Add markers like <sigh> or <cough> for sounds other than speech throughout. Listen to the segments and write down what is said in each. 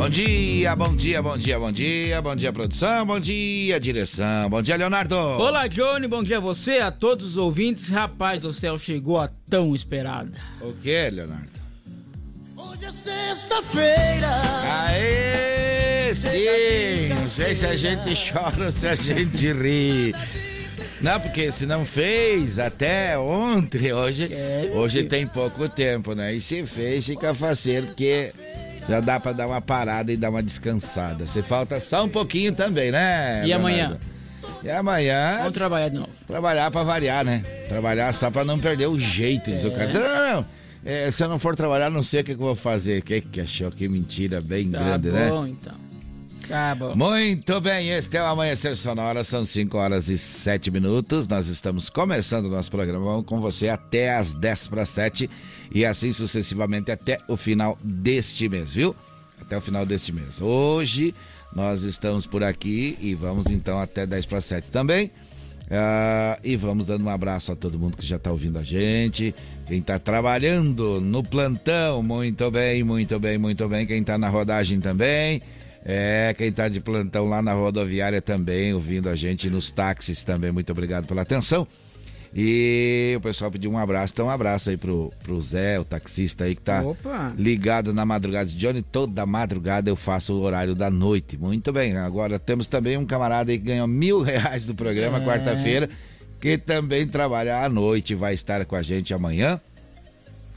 Bom dia, bom dia, bom dia, bom dia, bom dia, produção, bom dia, direção, bom dia, Leonardo. Olá, Johnny, bom dia a você, a todos os ouvintes. Rapaz do céu, chegou a tão esperada. O que, Leonardo? Hoje é sexta-feira. Aê, sim, não sei se a gente chora ou se a gente ri. Não, porque se não fez até ontem, hoje, É, hoje tem pouco tempo, né? E se fez, fica faceiro, porque já dá pra dar uma parada e dar uma descansada. Se falta só um pouquinho também, né? E amanhã? Leonardo? E amanhã, Vamos trabalhar de novo. trabalhar pra variar, né? Trabalhar só pra não perder o jeito, o cara. Não, não, não. É, se eu não for trabalhar, não sei o que, que eu vou fazer. Que que achou? Que mentira bem Tá grande, né? bom, então. Tá bom. Muito bem, este é o Amanhecer Sonora, são 5 horas e 7 minutos. Nós estamos começando o nosso programa Vamos com você até as 10 para 7 e assim sucessivamente até o final deste mês, viu? Até o final deste mês. Hoje nós estamos por aqui e vamos então até 10 para 7 também. Ah, e vamos dando um abraço a todo mundo que já está ouvindo a gente, quem está trabalhando no plantão, muito bem, muito bem, muito bem, quem está na rodagem também, é, quem está de plantão lá na rodoviária também, ouvindo a gente nos táxis também, muito obrigado pela atenção. E o pessoal pediu um abraço, então um abraço aí pro, pro Zé, o taxista aí que tá Opa. ligado na madrugada. Johnny, toda madrugada eu faço o horário da noite. Muito bem, agora temos também um camarada aí que ganhou mil <laughs> reais do programa É. quarta-feira, que também trabalha à noite, vai estar com a gente amanhã.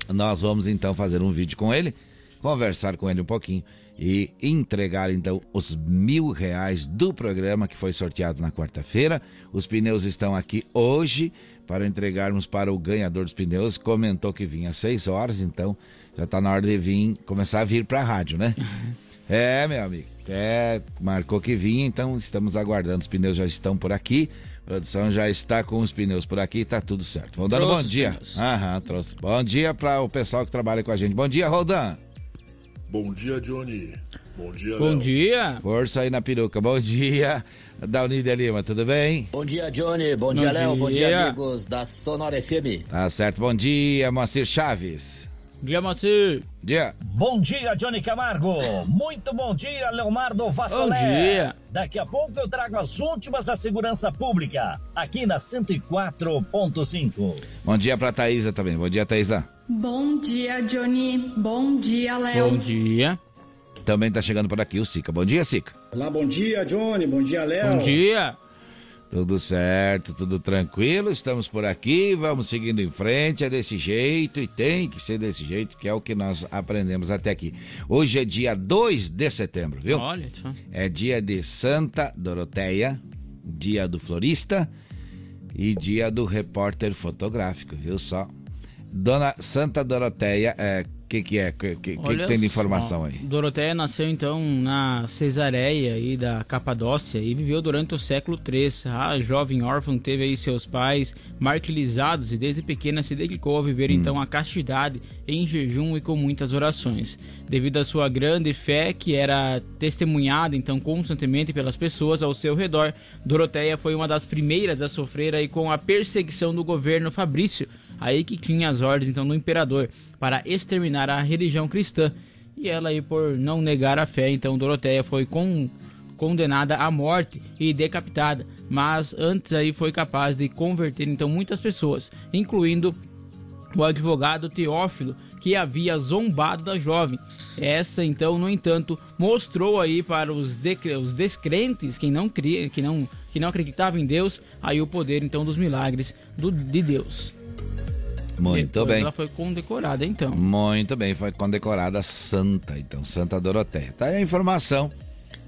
Nós vamos então fazer um vídeo com ele, conversar com ele um pouquinho e entregar então os mil reais do programa que foi sorteado na quarta-feira. Os pneus estão aqui hoje para entregarmos para o ganhador dos pneus. Comentou que vinha às 6 horas, então já está na hora de vir, começar a vir para a rádio, né? <laughs> É, meu amigo. É, marcou que vinha, então estamos aguardando. Os pneus já estão por aqui. A produção já está com os pneus por aqui, tá tudo certo. Vamos dando bom dia. Aham, trouxe. Bom dia para o pessoal que trabalha com a gente. Bom dia, Rodan. Bom dia, Johnny. Bom dia, Bom Léo. dia. Força aí na peruca. Bom dia, Daunide Lima, tudo bem? Bom dia, Johnny. Bom, dia, Léo. Bom dia, dia. amigos da Sonora FM. Tá certo. Bom dia, Moacir Chaves. Dia, Moacir. Dia. Bom dia, Johnny Camargo. Muito bom dia, Leonardo Vassolé. Bom dia. Daqui a pouco eu trago as últimas da segurança pública, aqui na 104.5. Bom dia pra Thaisa também. Bom dia, Thaisa. Bom dia, Johnny. Bom dia, Léo. Bom dia. Também tá chegando por aqui o Sica. Bom dia, Sica. Olá, bom dia, Johnny. Bom dia, Léo. Bom dia. Tudo certo, tudo tranquilo, estamos por aqui, vamos seguindo em frente, é desse jeito e tem que ser desse jeito, que é o que nós aprendemos até aqui. Hoje é dia 2 de setembro, viu? Olha só. É dia de Santa Doroteia, dia do florista e dia do repórter fotográfico, viu só? Dona Santa Doroteia, é, que que é? Que, que, que Olha tem de informação aí? Doroteia nasceu então na Cesareia aí da Capadócia e viveu durante o século III. A jovem órfã teve aí seus pais martirizados e desde pequena se dedicou a viver então a castidade em jejum e com muitas orações. Devido à sua grande fé que era testemunhada então constantemente pelas pessoas ao seu redor, Doroteia foi uma das primeiras a sofrer aí com a perseguição do governo Fabrício, aí que tinha as ordens então do imperador para exterminar a religião cristã. E ela aí por não negar a fé, então Doroteia foi com, condenada à morte e decapitada, mas antes aí foi capaz de converter então muitas pessoas, incluindo o advogado Teófilo, que havia zombado da jovem. Essa então, no entanto, mostrou aí para os, os descrentes, quem não cria, que não que não acreditava em Deus, aí o poder então dos milagres do, de Deus. Muito Depois bem. Ela foi condecorada então. Muito bem, foi condecorada santa, então, Santa Doroteia. Tá aí a informação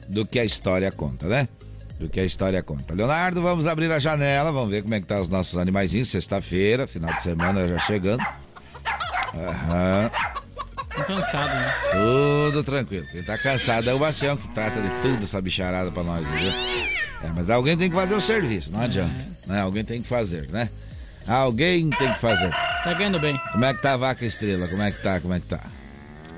do que a história conta, né? Do que a história conta. Leonardo, vamos abrir a janela, vamos ver como é que tá os nossos animaizinhos, sexta-feira, final de semana já chegando. Aham, Tô cansado, né? tudo tranquilo. Quem tá cansado é o Bastião, que trata de tudo essa bicharada pra nós, viu? É, mas alguém tem que fazer o serviço, não adianta. Né? Alguém tem que fazer, né? Alguém tem que fazer. Tá ganhando bem. Como é que tá a vaca estrela? Como é que tá? Como é que tá?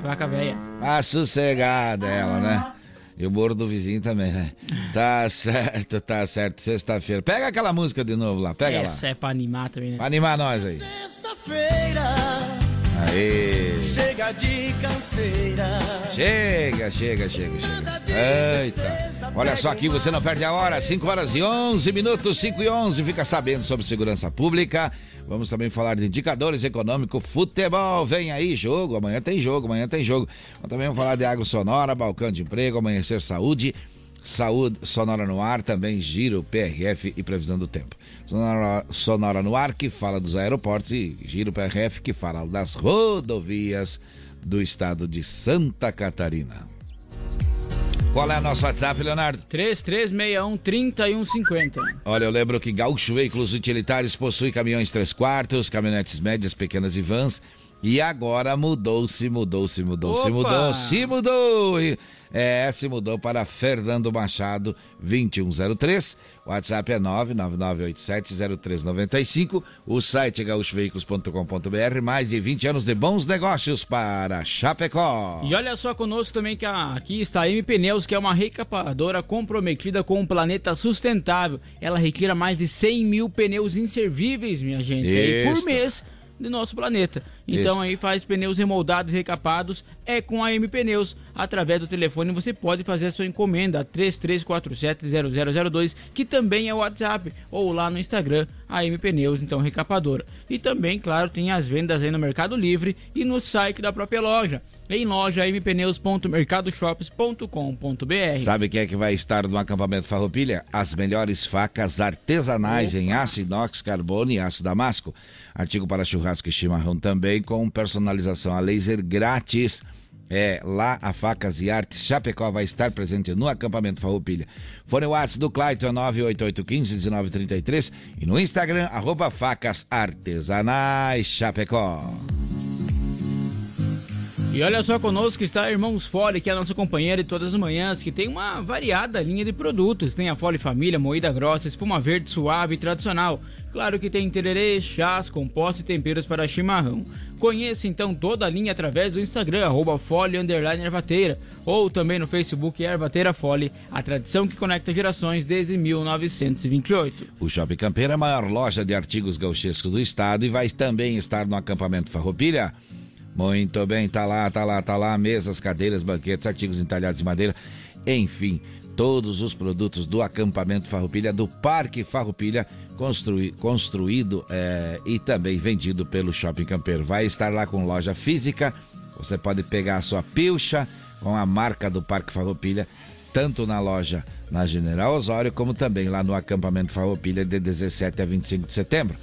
Vaca velha. Ah, sossegada ela, né? E o boro do vizinho também, né? Tá certo, tá certo. Sexta-feira. Pega aquela música de novo lá, pega Essa lá. é pra animar também, né? Pra animar nós aí. Sexta-feira, Aê! chega de canseira. Chega, chega, chega, chega. Eita. Olha só aqui, você não perde a hora. 5 horas e 11 minutos, 5 e 11. Fica sabendo sobre segurança pública. Vamos também falar de indicadores econômicos, futebol. Vem aí, jogo. Amanhã tem jogo, amanhã tem jogo. Vamos também falar de água sonora, balcão de emprego, amanhecer saúde. Saúde Sonora no ar, também Giro, PRF e previsão do tempo. Sonora, sonora no ar, que fala dos aeroportos, e Giro PRF, que fala das rodovias do estado de Santa Catarina. Qual é o nosso WhatsApp, Leonardo? 3361-3150. Olha, eu lembro que Gaúcho Veículos Utilitários possui caminhões 3 quartos, caminhonetes médias, pequenas e vans. E agora mudou-se, mudou-se, mudou-se, Opa! mudou, se mudou. É, se mudou para Fernando Machado 2103. O WhatsApp é 999870395. O site é gaúchoveículos.com.br. Mais de 20 anos de bons negócios para Chapecó. E olha só conosco também que a- aqui está a M Pneus, que é uma recapadora comprometida com o planeta sustentável. Ela retira mais de 100 mil pneus inservíveis, minha gente, aí por mês do nosso planeta. Então Isso. aí faz pneus remoldados e recapados é com a M Pneus. Através do telefone você pode fazer a sua encomenda 33470002, que também é o WhatsApp, ou lá no Instagram, a M Pneus, então recapadora. E também, claro, tem as vendas aí no Mercado Livre e no site da própria loja. Em loja mpneus.mercadoshops.com.br. Sabe quem é que vai estar no acampamento Farroupilha? As melhores facas artesanais em aço inox, carbono e aço damasco. Artigo para churrasco e chimarrão também, com personalização a laser grátis. É, lá a Facas e Artes Chapecó vai estar presente no acampamento Farroupilha. Fone WhatsApp do Clayton é 988151933 e no Instagram, arroba Facas Artesanais Chapecó. E olha só conosco está Irmãos Fole, que é a nossa companheira de todas as manhãs, que tem uma variada linha de produtos. Tem a Fole Família, moída grossa, espuma verde suave e tradicional. Claro que tem tererê, chás, compostos e temperos para chimarrão. Conheça então toda a linha através do Instagram, arroba Ervateira, ou também no Facebook Ervateira Fole, a tradição que conecta gerações desde 1928. O Shopping Campeiro é a maior loja de artigos gauchescos do estado e vai também estar no acampamento Farroupilha. Muito bem, tá lá, tá lá, tá lá, mesas, cadeiras, banquetes, artigos entalhados de madeira, enfim, todos os produtos do acampamento Farroupilha, do Parque Farroupilha, construí, construído eh, e também vendido pelo Shopping Campeiro. Vai estar lá com loja física, você pode pegar a sua pilcha com a marca do Parque Farroupilha, tanto na loja na General Osório, como também lá no acampamento Farroupilha de 17 a 25 de setembro.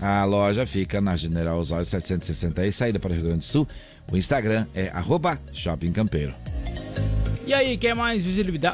A loja fica na General Osório 760 saída para o Rio Grande do Sul. O Instagram é arroba Shopping Campeiro. E aí, quer mais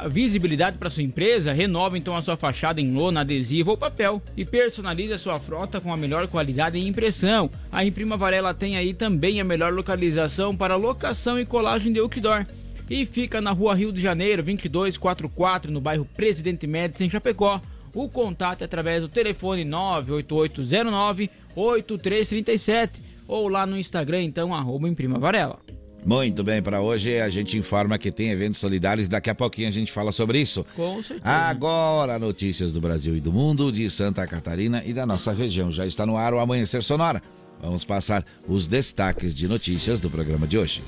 visibilidade, para sua empresa? Renova então a sua fachada em lona, adesivo ou papel e personalize a sua frota com a melhor qualidade em impressão. A Imprima Varela tem aí também a melhor localização para locação e colagem de outdoor. E fica na rua Rio de Janeiro, 2244, no bairro Presidente Médici, em Chapecó. O contato é através do telefone 98809-8337 ou lá no Instagram, então, arroba Imprima Varela. Muito bem, para hoje a gente informa que tem eventos solidários. Daqui a pouquinho a gente fala sobre isso. Com certeza. Agora, notícias do Brasil e do mundo, de Santa Catarina e da nossa região. Já está no ar o Amanhecer Sonora. Vamos passar os destaques de notícias do programa de hoje.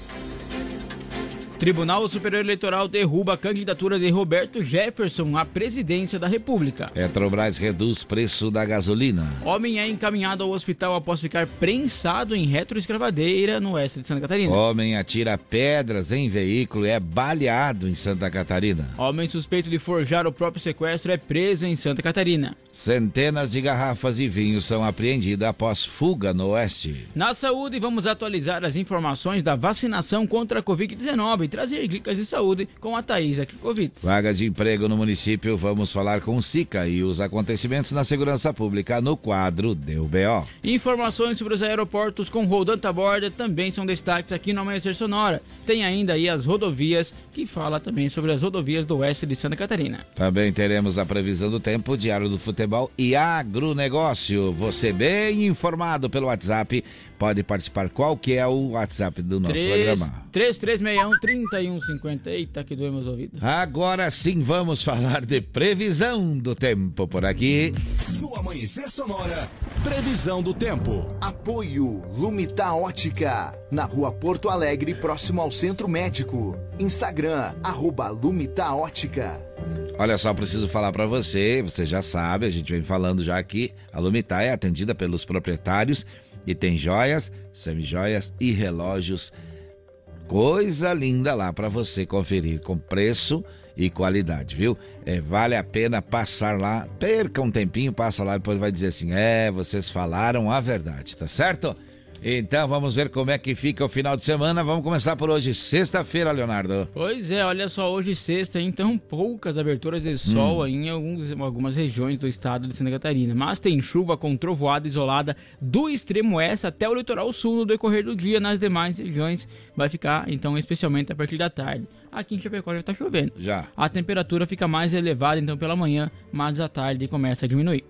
Tribunal Superior Eleitoral derruba a candidatura de Roberto Jefferson à presidência da República. Petrobras reduz preço da gasolina. Homem é encaminhado ao hospital após ficar prensado em retroescravadeira no oeste de Santa Catarina. Homem atira pedras em veículo e é baleado em Santa Catarina. Homem suspeito de forjar o próprio sequestro é preso em Santa Catarina. Centenas de garrafas de vinho são apreendidas após fuga no oeste. Na saúde, vamos atualizar as informações da vacinação contra a Covid-19. E trazer dicas de saúde com a Thaisa Klikovitz. Vagas de emprego no município, vamos falar com o SICA e os acontecimentos na segurança pública no quadro Deu BO. Informações sobre os aeroportos com Rodanta Borda também são destaques aqui no Amanhecer Sonora. Tem ainda aí as rodovias, que fala também sobre as rodovias do oeste de Santa Catarina. Também teremos a previsão do tempo, diário do futebol e agronegócio. Você bem informado pelo WhatsApp pode participar. Qual que é o WhatsApp do nosso 3, programa? 3361-3150. Eita, que doemos os ouvidos. Agora sim vamos falar de previsão do tempo por aqui. No Amanhecer Sonora, previsão do tempo. Apoio Lumita Ótica, na rua Porto Alegre, próximo ao Centro Médico. Instagram, arroba Lumita Ótica. Olha só, preciso falar para você, você já sabe, a gente vem falando já aqui, a Lumita é atendida pelos proprietários e tem joias, semijoias e relógios. Coisa linda lá para você conferir com preço e qualidade, viu? É, vale a pena passar lá, perca um tempinho, passa lá e depois vai dizer assim: é, vocês falaram a verdade, tá certo? Então vamos ver como é que fica o final de semana. Vamos começar por hoje, sexta-feira, Leonardo. Pois é, olha só, hoje sexta, então poucas aberturas de sol hum. em alguns, algumas regiões do estado de Santa Catarina. Mas tem chuva com trovoada isolada do extremo oeste até o litoral sul no decorrer do dia. Nas demais regiões vai ficar, então, especialmente a partir da tarde. Aqui em Chapecó já está chovendo. Já. A temperatura fica mais elevada, então, pela manhã, mas à tarde começa a diminuir.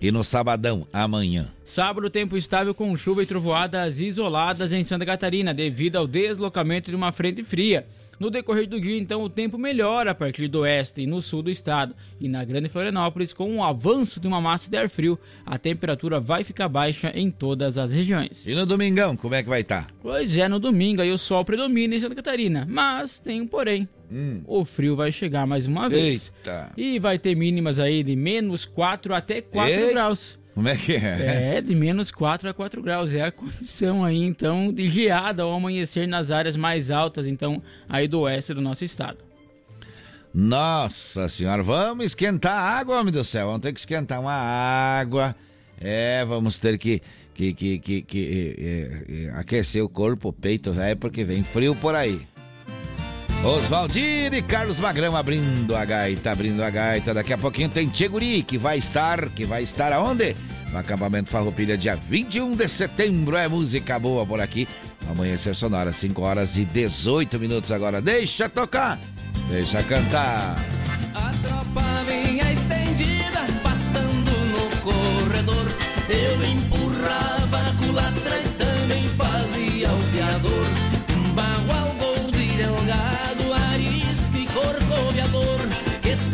E no sabadão, amanhã. Sábado, tempo estável com chuva e trovoadas isoladas em Santa Catarina, devido ao deslocamento de uma frente fria. No decorrer do dia, então, o tempo melhora a partir do oeste e no sul do estado. E na Grande Florianópolis, com o avanço de uma massa de ar frio, a temperatura vai ficar baixa em todas as regiões. E no domingão, como é que vai estar? Tá? Pois é, no domingo aí o sol predomina em Santa Catarina. Mas tem um porém. Hum. O frio vai chegar mais uma vez. Eita. E vai ter mínimas aí de menos 4 até 4 Ei. graus. Como é que é? É, de menos 4 a 4 graus. É a condição aí, então, de geada ao amanhecer nas áreas mais altas, então, aí do oeste do nosso estado. Nossa senhora, vamos esquentar a água, homem do céu. Vamos ter que esquentar uma água. É, vamos ter que, que, que, que, que é, é, aquecer o corpo, o peito, é porque vem frio por aí. Oswaldir e Carlos Magrão abrindo a gaita, abrindo a gaita. Daqui a pouquinho tem Tcheguri, que vai estar, que vai estar aonde? No acampamento Farroupilha, dia 21 de setembro. É música boa por aqui. Amanhecer sonora, 5 horas e 18 minutos agora. Deixa tocar, deixa cantar. A tropa vinha estendida, pastando no corredor. Eu empurrava a culatra e também fazia o fiador.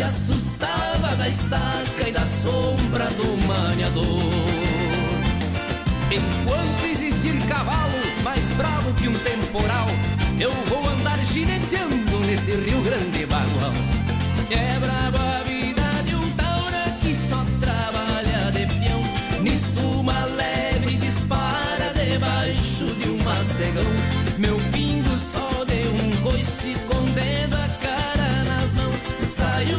Assustava da estaca e da sombra do maniador. Enquanto existir cavalo mais bravo que um temporal, eu vou andar gineteando nesse Rio Grande bagual. É brabo a vida de um taura que só trabalha de peão. Nisso uma lebre dispara debaixo de um macegão. Meu pingo só se escondendo a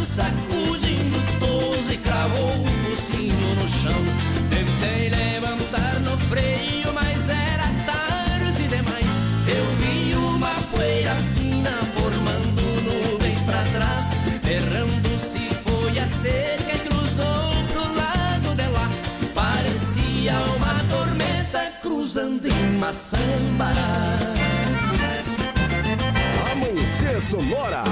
sacudindo toso e cravou o focinho no chão. Tentei levantar no freio, mas era tarde demais. Eu vi uma poeira fina formando nuvens pra trás. Errando-se foi a cerca e cruzou pro lado de lá. Parecia uma tormenta cruzando em Maçambará. Sonora.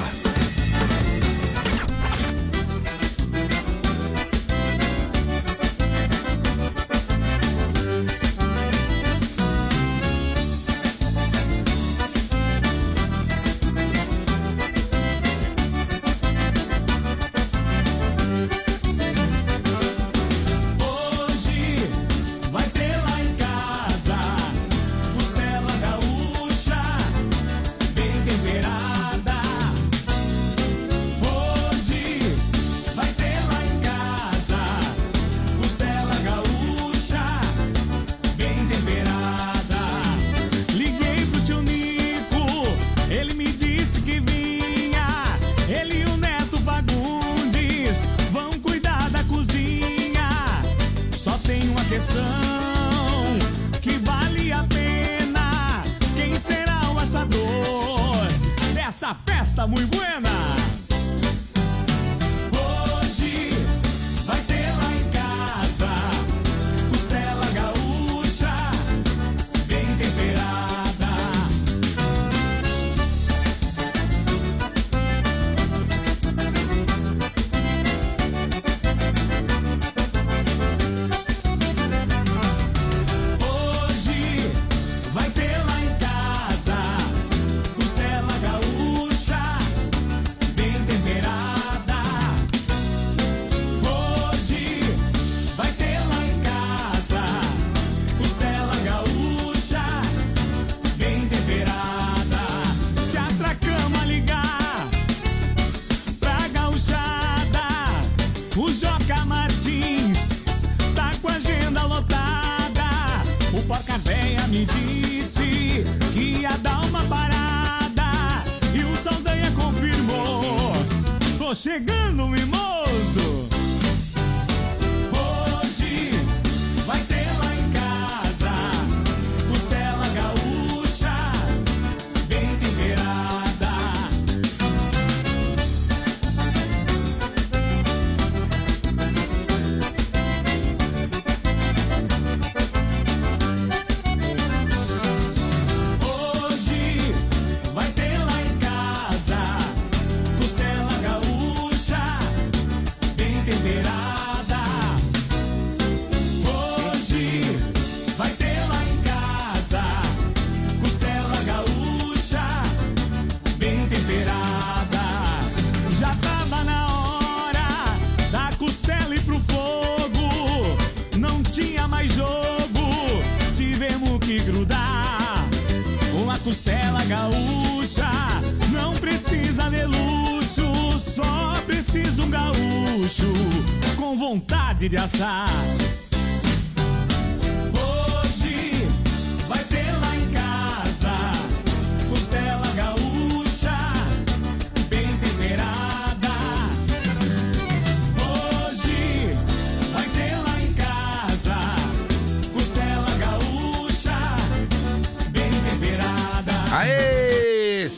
Gaúcho com vontade de assar.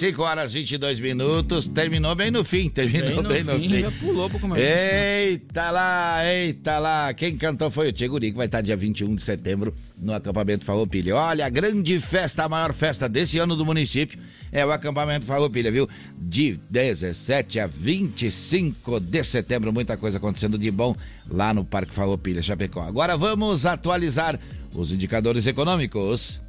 5 horas e 22 minutos. Terminou bem no fim. Terminou bem no, fim, fim. já pulou pro comercial. Eita lá, eita lá. Quem cantou foi o Tcheguri, que vai estar dia 21 de setembro no acampamento Farroupilha. Olha, a grande festa, a maior festa desse ano do município é o acampamento Farroupilha, viu? De 17 a 25 de setembro, muita coisa acontecendo de bom lá no Parque Farroupilha, Chapecó. Agora vamos atualizar os indicadores econômicos.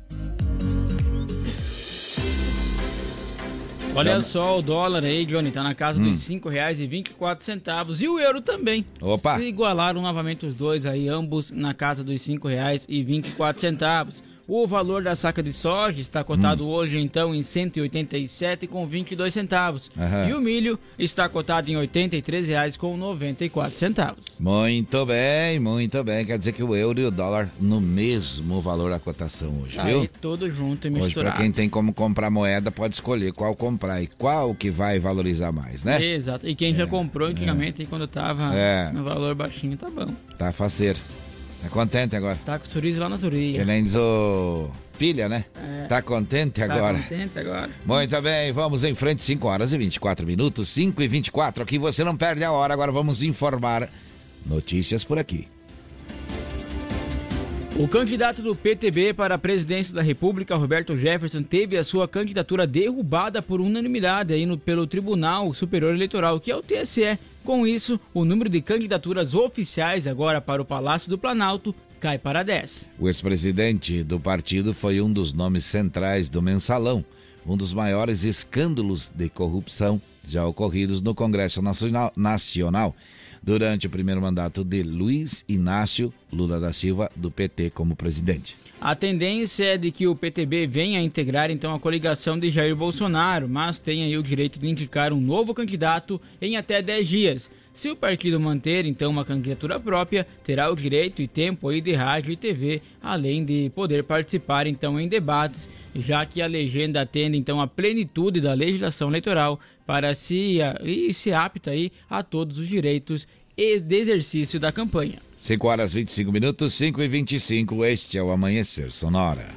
Olha só o dólar aí, Johnny, tá na casa Hum. dos cinco reais e vinte e quatro centavos. E o euro também. Opa. Se igualaram novamente os dois aí, ambos na casa dos cinco reais e vinte e quatro centavos. O valor da saca de soja está cotado Hum. hoje então em 187 com 22 centavos. Aham. E o milho está cotado em 83 reais com 94 centavos. Muito bem, muito bem. Quer dizer que o euro e o dólar no mesmo valor da cotação hoje, viu? Aí tudo junto e Hoje, para misturado. quem tem como comprar moeda, pode escolher qual comprar e qual que vai valorizar mais, né? Exato. E quem já comprou antigamente, aí quando tava É. no valor baixinho, tá bom. Tá faceiro. Tá contente agora? Tá com o sorriso lá na orelhas. Que nem diz o pilha, né? É. Tá contente Tá agora? contente agora? Muito bem, vamos em frente, 5 horas e 24 minutos, 5 e 24. Aqui você não perde a hora, agora vamos informar notícias por aqui. O candidato do PTB para a presidência da República, Roberto Jefferson, teve a sua candidatura derrubada por unanimidade aí no, pelo Tribunal Superior Eleitoral, que é o TSE. Com isso, o número de candidaturas oficiais agora para o Palácio do Planalto cai para 10. O ex-presidente do partido foi um dos nomes centrais do mensalão, um dos maiores escândalos de corrupção já ocorridos no Congresso Nacional, Nacional durante o primeiro mandato de Luiz Inácio Lula da Silva, do PT, como presidente. A tendência é de que o PTB venha a integrar então a coligação de Jair Bolsonaro, mas tem aí o direito de indicar um novo candidato em até 10 dias. Se o partido manter então uma candidatura própria, terá o direito e tempo aí de rádio e TV, além de poder participar então em debates, já que a legenda atende então a plenitude da legislação eleitoral para se e se apta aí a todos os direitos e de exercício da campanha. 5 horas 25 minutos, 5 e 25, este é o Amanhecer Sonora.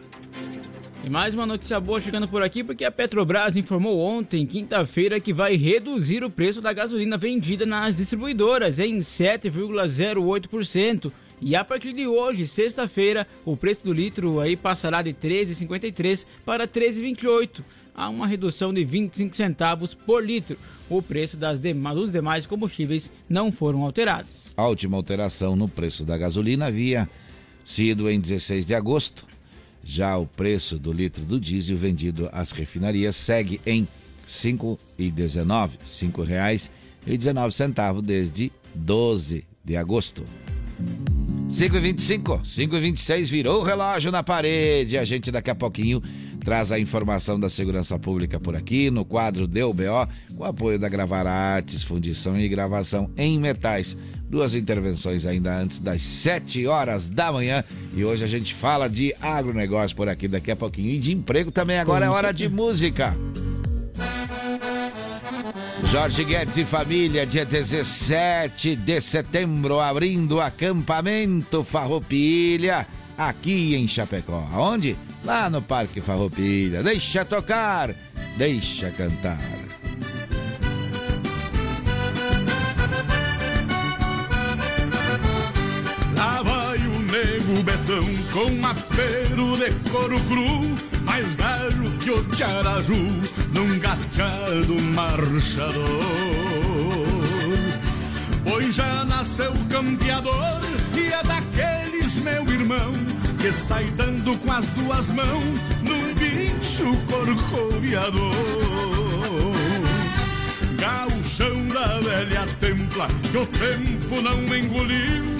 E mais uma notícia boa chegando por aqui, porque a Petrobras informou ontem, quinta-feira, que vai reduzir o preço da gasolina vendida nas distribuidoras em 7,08%. E a partir de hoje, sexta-feira, o preço do litro aí passará de 13,53 para 13,28. Há uma redução de 25 centavos por litro. O preço das demais, dos demais combustíveis não foram alterados. A última alteração no preço da gasolina havia sido em 16 de agosto. Já o preço do litro do diesel vendido às refinarias segue em R$ 5,19, R$ 5,19 desde 12 de agosto. 5h25, 5h26, virou o relógio na parede. A gente daqui a pouquinho traz a informação da segurança pública por aqui, no quadro DUBO, com apoio da Gravar Artes, fundição e gravação em metais. Duas intervenções ainda antes das 7 horas da manhã. E hoje a gente fala de agronegócio por aqui daqui a pouquinho. E de emprego também. Agora é hora de música. Jorge Guedes e família, dia 17 de setembro, abrindo acampamento Farroupilha, aqui em Chapecó. Aonde? Lá no Parque Farroupilha. Deixa tocar, deixa cantar. Lá vai o nego Betão com apero de couro cru, mais velho que o Tiaraju, num gachado marchador. Pois já nasceu campeador e é daqueles, meu irmão, que sai dando com as duas mãos num bicho corcoviador. Gauchão da velha templa, que o tempo não engoliu,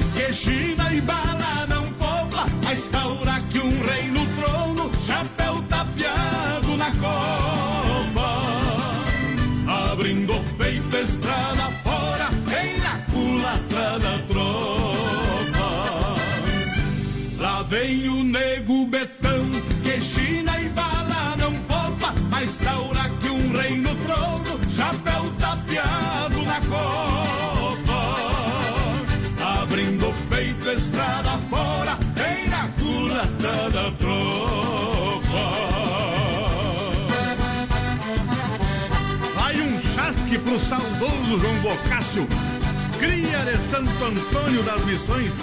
que China e bala não pobla, a estaura que um rei no trono, chapéu tapeado na copa. Abrindo o peito, estrada fora, vem na culatra da tropa. Lá vem o nego betão, que China e bala não poupa, a estaura que um rei pro saudoso João Bocácio, cria de Santo Antônio das Missões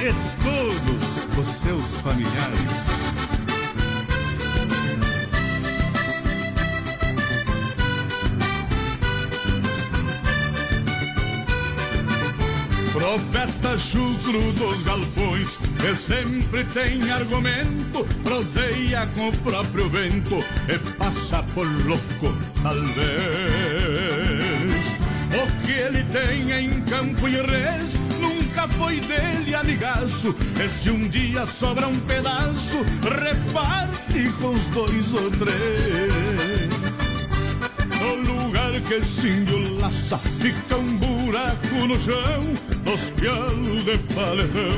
e todos os seus familiares. Profeta chucro dos galpões, que sempre tem argumento, proseia com o próprio vento e passa por louco, talvez. O que ele tem em campo e res nunca foi dele, amigaço. E se um dia sobra um pedaço, reparte com os dois ou três. No lugar que se laça, fica um buraco no chão, nos pialos de paletão,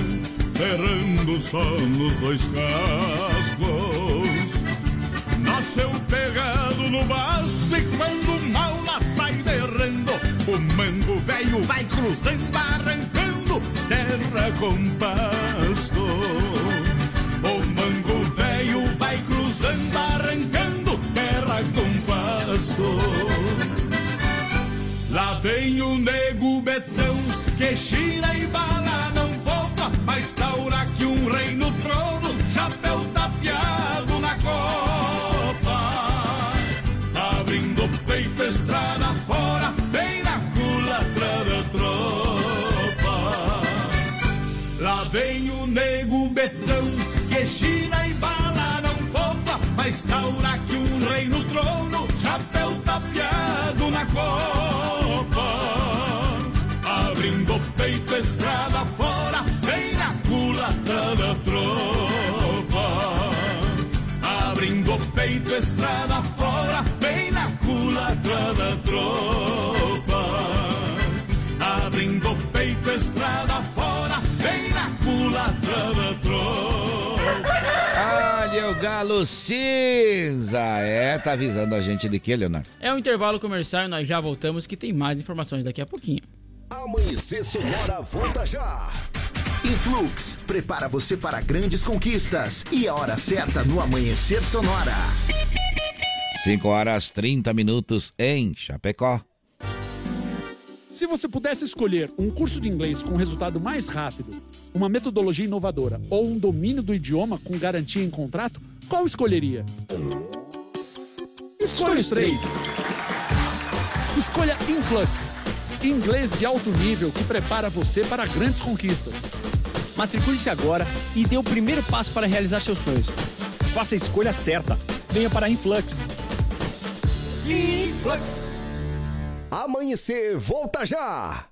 cerrando só nos dois cascos. Nasceu pegado no basto e o mango velho vai cruzando, arrancando terra com pasto. O mango velho vai cruzando, arrancando terra com pasto. Lá vem o nego betão, que china e bala não volta, mas taura que um rei no trono, chapéu tapeado poupa, mas taura que um rei no trono, chapéu tapeado na copa. Abrindo o peito, estrada fora, vem na culatra da tropa. Abrindo o peito, estrada fora, bem na culatra da tropa. Olha o galo cinza. É, tá avisando a gente de que, Leonardo? É um intervalo comercial e nós já voltamos que tem mais informações daqui a pouquinho. Amanhecer Sonora volta já. Influx, prepara você para grandes conquistas e a hora certa no Amanhecer Sonora. 5 horas 30 minutos em Chapecó. Se você pudesse escolher um curso de inglês com resultado mais rápido, uma metodologia inovadora ou um domínio do idioma com garantia em contrato, qual escolheria? Escolha os três. Escolha Influx. Inglês de alto nível que prepara você para grandes conquistas. Matricule-se agora e dê o primeiro passo para realizar seus sonhos. Faça a escolha certa. Venha para Influx. Influx. Amanhecer volta já.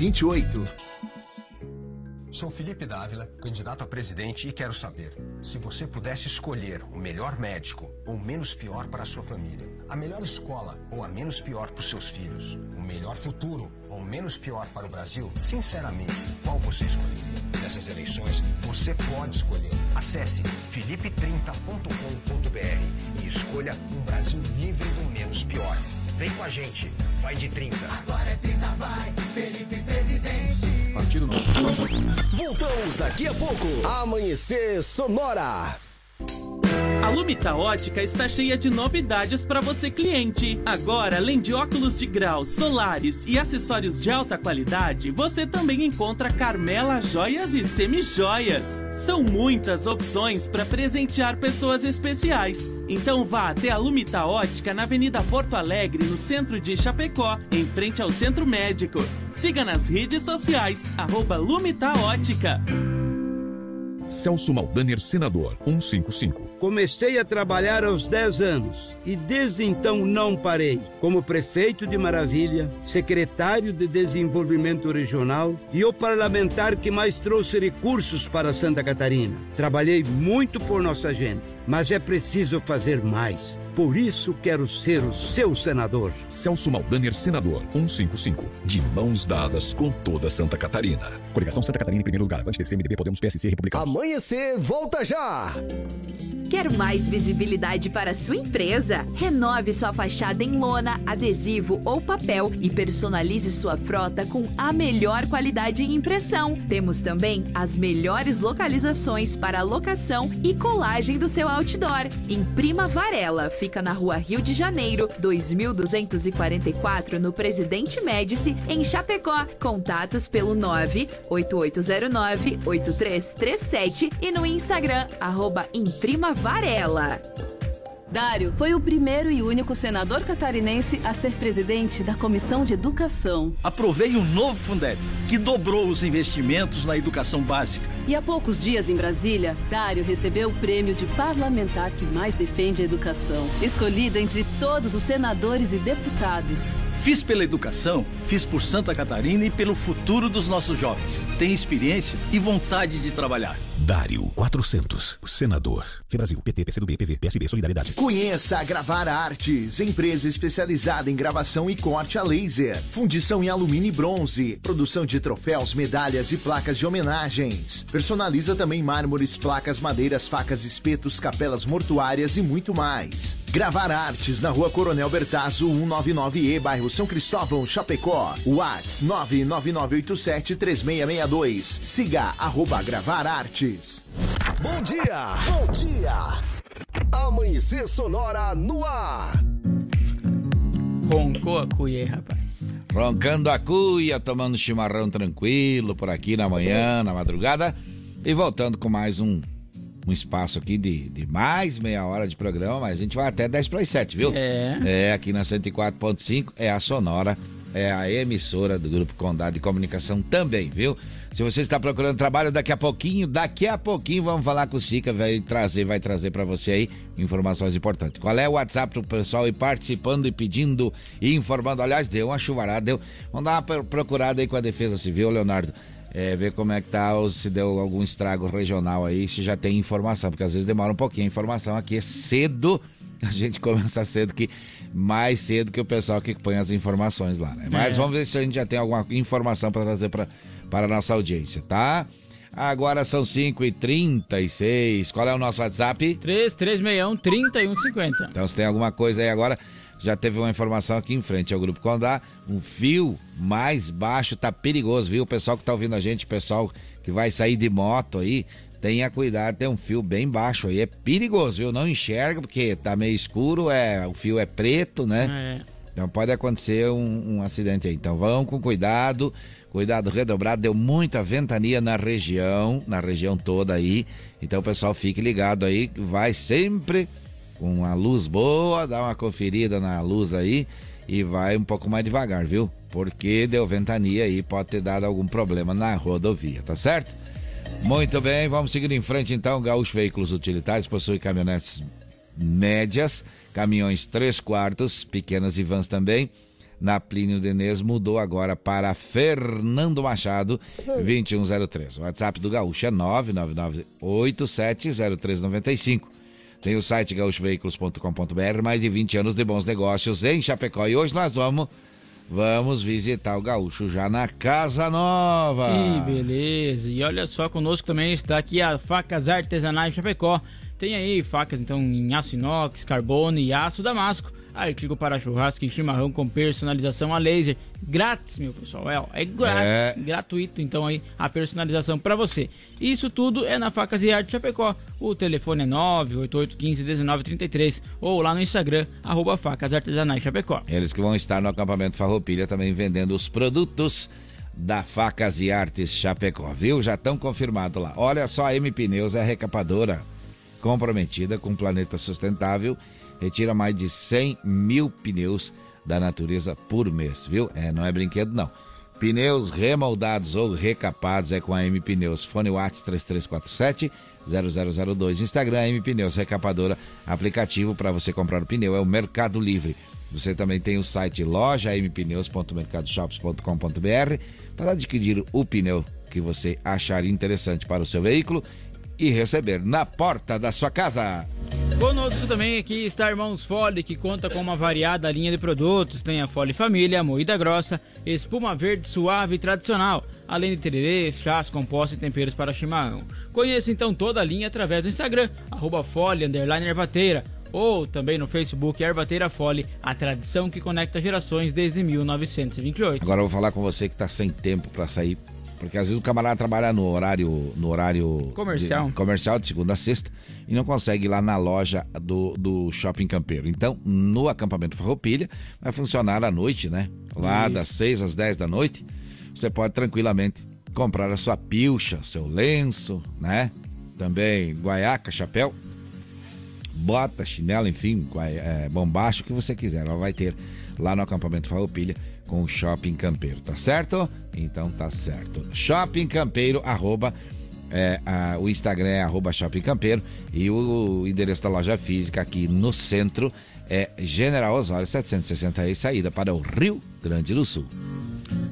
1928. Sou Felipe Dávila, candidato a presidente e quero saber: se você pudesse escolher o melhor médico ou menos pior para a sua família, a melhor escola ou a menos pior para os seus filhos, o melhor futuro ou menos pior para o Brasil, sinceramente, qual você escolheria? Nessas eleições, você pode escolher. Acesse felipe30.com.br e escolha um Brasil livre do menos pior. Vem com a gente, vai de 30. Agora é 30, vai, Felipe Presidente. Partido Novo. Voltamos daqui a pouco. Amanhecer Sonora. A Lumita Ótica está cheia de novidades para você cliente. Agora, além de óculos de grau, solares e acessórios de alta qualidade, você também encontra Carmela Joias e Semijoias. São muitas opções para presentear pessoas especiais. Então vá até a Lumita Ótica na Avenida Porto Alegre, no centro de Chapecó, em frente ao Centro Médico. Siga nas redes sociais, arroba Lumita Ótica. Celso Maldaner, senador 155. Comecei a trabalhar aos 10 anos e desde então não parei. Como prefeito de Maravilha, secretário de Desenvolvimento Regional e o parlamentar que mais trouxe recursos para Santa Catarina. Trabalhei muito por nossa gente, mas é preciso fazer mais. Por isso quero ser o seu senador. Celso Maldaner, senador 155. De mãos dadas com toda Santa Catarina. Coligação Santa Catarina em primeiro lugar. Avante DC, MDB, Podemos, PSC, Republicanos. Amanhecer volta já. Quer mais visibilidade para sua empresa? Renove sua fachada em lona, adesivo ou papel e personalize sua frota com a melhor qualidade em impressão. Temos também as melhores localizações para locação e colagem do seu outdoor. Imprima Varela, fica na rua Rio de Janeiro, 2244, no Presidente Médici, em Chapecó. Contatos pelo 98809-8337 e no Instagram, arroba Varela. Dário foi o primeiro e único senador catarinense a ser presidente da Comissão de Educação. Aprovei o novo Fundeb, que dobrou os investimentos na educação básica. E há poucos dias em Brasília, Dário recebeu o prêmio de parlamentar que mais defende a educação, escolhido entre todos os senadores e deputados. Fiz pela educação, fiz por Santa Catarina e pelo futuro dos nossos jovens. Tenho experiência e vontade de trabalhar. Dário 400, senador. Brasil, PT, PCdoB, PV, PSB, Solidariedade. Conheça a Gravar Artes, empresa especializada em gravação e corte a laser, fundição em alumínio e bronze, produção de troféus, medalhas e placas de homenagens. Personaliza também mármores, placas, madeiras, facas, espetos, capelas mortuárias e muito mais. Gravar Artes na Rua Coronel Bertazzo, 199E, bairro São Cristóvão, Chapecó. Whats 999873662. Siga arroba Gravar Artes. Bom dia, bom dia. Amanhecer Sonora no ar. Roncou a cuia aí, rapaz. Roncando a cuia, tomando chimarrão tranquilo por aqui na manhã, na madrugada. E voltando com mais um um espaço aqui de, de mais meia hora de programa, mas a gente vai até 10 para as 7, viu? É. É, aqui na 104.5 é a Sonora, é a emissora do Grupo Condado de Comunicação também, viu? Se você está procurando trabalho daqui a pouquinho, daqui a pouquinho vamos falar com o Sica, vai trazer, vai trazer para você aí informações importantes. Qual é o WhatsApp pro pessoal ir participando e pedindo e informando? Aliás, deu uma chuvarada, deu. Vamos dar uma procurada aí com a Defesa Civil, Leonardo. É, ver como é que tá, ou se deu algum estrago regional aí, se já tem informação, porque às vezes demora um pouquinho. A informação aqui é cedo, <laughs> a gente começa cedo que mais cedo que o pessoal que põe as informações lá, né? Mas É. vamos ver se a gente já tem alguma informação para trazer para para a nossa audiência, tá? Agora são 5h36. Qual é o nosso WhatsApp? 3361-3150. Então, se tem alguma coisa aí agora, já teve uma informação aqui em frente ao Grupo Condá. Um fio mais baixo tá perigoso, viu? O pessoal que tá ouvindo a gente, o pessoal que vai sair de moto aí, tenha cuidado, tem um fio bem baixo aí. É perigoso, viu? Não enxerga, porque tá meio escuro, é, o fio é preto, né? É. Então pode acontecer um, um acidente aí. Então vão com cuidado, cuidado redobrado. Deu muita ventania na região, na região toda aí. Então pessoal, fique ligado aí, vai sempre com a luz boa, dá uma conferida na luz aí e vai um pouco mais devagar, viu? Porque deu ventania aí, pode ter dado algum problema na rodovia, tá certo? Muito bem, vamos seguir em frente então. Gaúcho Veículos Utilitários possui caminhonetes médias, caminhões 3 quartos, pequenas e vans também. Na Plínio Denez mudou agora para Fernando Machado 2103. O WhatsApp do Gaúcho é 999870395. Tem o site gaúchoveículos.com.br, mais de 20 anos de bons negócios em Chapecó. E hoje nós vamos vamos visitar o Gaúcho já na Casa Nova. Que beleza. E olha só, conosco também está aqui a Facas Artesanais Chapecó. Tem aí facas então em aço inox, carbono e aço damasco. Artigo para churrasco e chimarrão com personalização a laser. Grátis, meu pessoal. É, é grátis, É. gratuito então aí a personalização para você. Isso tudo é na Facas e Arte Chapecó. O telefone é 988151933 ou lá no Instagram, arroba Facas Artesanais Chapecó. Eles que vão estar no acampamento Farroupilha também vendendo os produtos da Facas e Artes Chapecó, viu? Já estão confirmados lá. Olha só, a M Pneus é recapadora comprometida com o planeta sustentável, retira mais de 100 mil pneus da natureza por mês, viu? É, não é brinquedo não. Pneus remoldados ou recapados é com a M Pneus. Fone Whats 3347 0002. Instagram M Pneus Recapadora. Aplicativo para você comprar o pneu é o Mercado Livre. Você também tem o site loja mpneus.mercadoshops.com.br para adquirir o pneu que você achar interessante para o seu veículo e receber na porta da sua casa. Conosco também aqui está Irmãos Fole, que conta com uma variada linha de produtos. Tem a Fole Família, moída grossa, espuma verde suave e tradicional, além de tererê, chás, compostos e temperos para chimarrão. Conheça então toda a linha através do Instagram, arroba Fole, ervateira, ou também no Facebook Ervateira Fole, a tradição que conecta gerações desde 1928. Agora eu vou falar com você que está sem tempo para sair, porque às vezes o camarada trabalha no horário, no horário Comercial. de, comercial de segunda a sexta e não consegue ir lá na loja do, do Shopping Campeiro. Então, no acampamento Farroupilha, vai funcionar à noite, né? Lá Isso. das 6 às 10 da noite, você pode tranquilamente comprar a sua pilcha, seu lenço, né? Também guaiaca, chapéu, bota, chinelo, enfim, é, bombacho, o que você quiser. Ela vai ter lá no acampamento Farroupilha com o Shopping Campeiro, tá certo? Então tá certo. Shopping Campeiro, arroba, é, a- o Instagram é arroba Shopping Campeiro e o, endereço da loja física aqui no centro é General Osório 760 saída para o Rio Grande do Sul.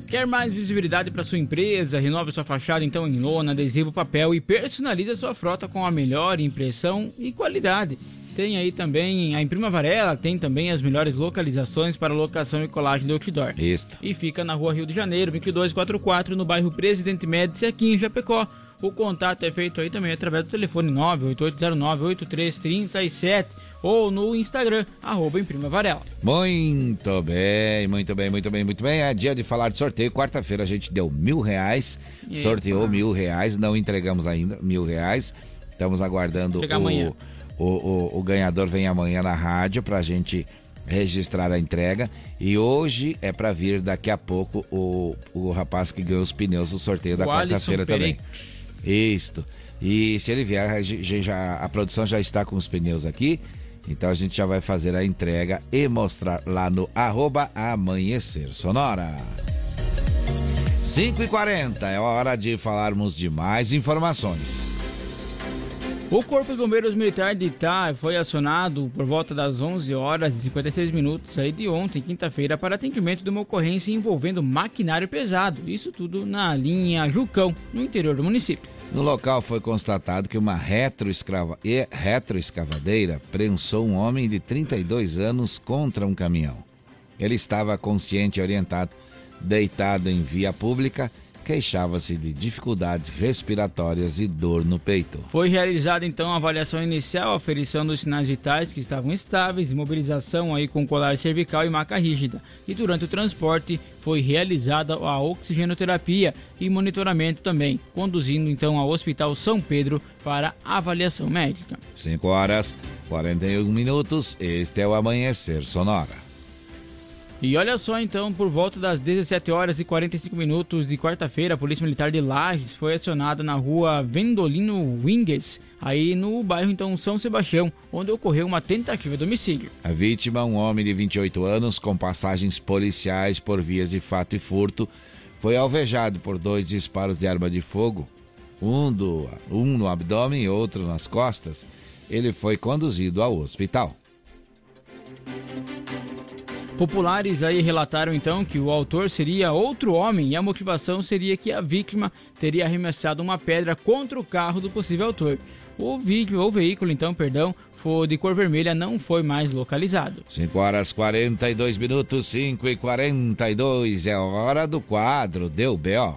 Quer mais visibilidade para sua empresa? Renove sua fachada então em lona, adesivo, papel e personalize sua frota com a melhor impressão e qualidade. Tem aí também a Imprima Varela, tem também as melhores localizações para locação e colagem do outdoor. Isso. E fica na rua Rio de Janeiro, 2244, no bairro Presidente Médici, aqui em Japecó. O contato é feito aí também através do telefone 98809-8337 ou no Instagram, arroba Imprima Varela. Muito bem, muito bem, muito bem, muito bem. É dia de falar de sorteio. Quarta-feira a gente deu mil reais, Eita. sorteou mil reais, não entregamos ainda mil reais. Estamos aguardando o, amanhã. O, o, o ganhador vem amanhã na rádio pra gente registrar a entrega. E hoje é pra vir daqui a pouco o, o rapaz que ganhou os pneus do sorteio da O quarta-feira também. Isto. E se ele vier, a, já, a produção já está com os pneus aqui. Então a gente já vai fazer a entrega e mostrar lá no arroba Amanhecer Sonora. 5 e 40 é hora de falarmos de mais informações. O Corpo de Bombeiros Militar de Itá foi acionado por volta das 11 horas e 56 minutos aí de ontem, quinta-feira, para atendimento de uma ocorrência envolvendo maquinário pesado. Isso tudo na linha Jucão, no interior do município. No local foi constatado que uma retroescavadeira prensou um homem de 32 anos contra um caminhão. Ele estava consciente e orientado, deitado em via pública queixava-se de dificuldades respiratórias e dor no peito. Foi realizada então a avaliação inicial, aferição dos sinais vitais que estavam estáveis, imobilização aí com colar cervical e maca rígida. E durante o transporte foi realizada a oxigenoterapia e monitoramento também, conduzindo então ao Hospital São Pedro para avaliação médica. 5 horas 41 minutos, este é o Amanhecer Sonora. E olha só então, por volta das 17 horas e 45 minutos de quarta-feira, a Polícia Militar de Lages foi acionada na rua Vendolino Winges, aí no bairro então São Sebastião, onde ocorreu uma tentativa de homicídio. A vítima, um homem de 28 anos com passagens policiais por vias de fato e furto, foi alvejado por dois disparos de arma de fogo, um, do, um no abdômen e outro nas costas. Ele foi conduzido ao hospital. Populares aí relataram então que o autor seria outro homem e a motivação seria que a vítima teria arremessado uma pedra contra o carro do possível autor. O vídeo ou veículo então, perdão, foi de cor vermelha não foi mais localizado. 5 horas 42 minutos, 5 e 42 é hora do quadro Deu B.O.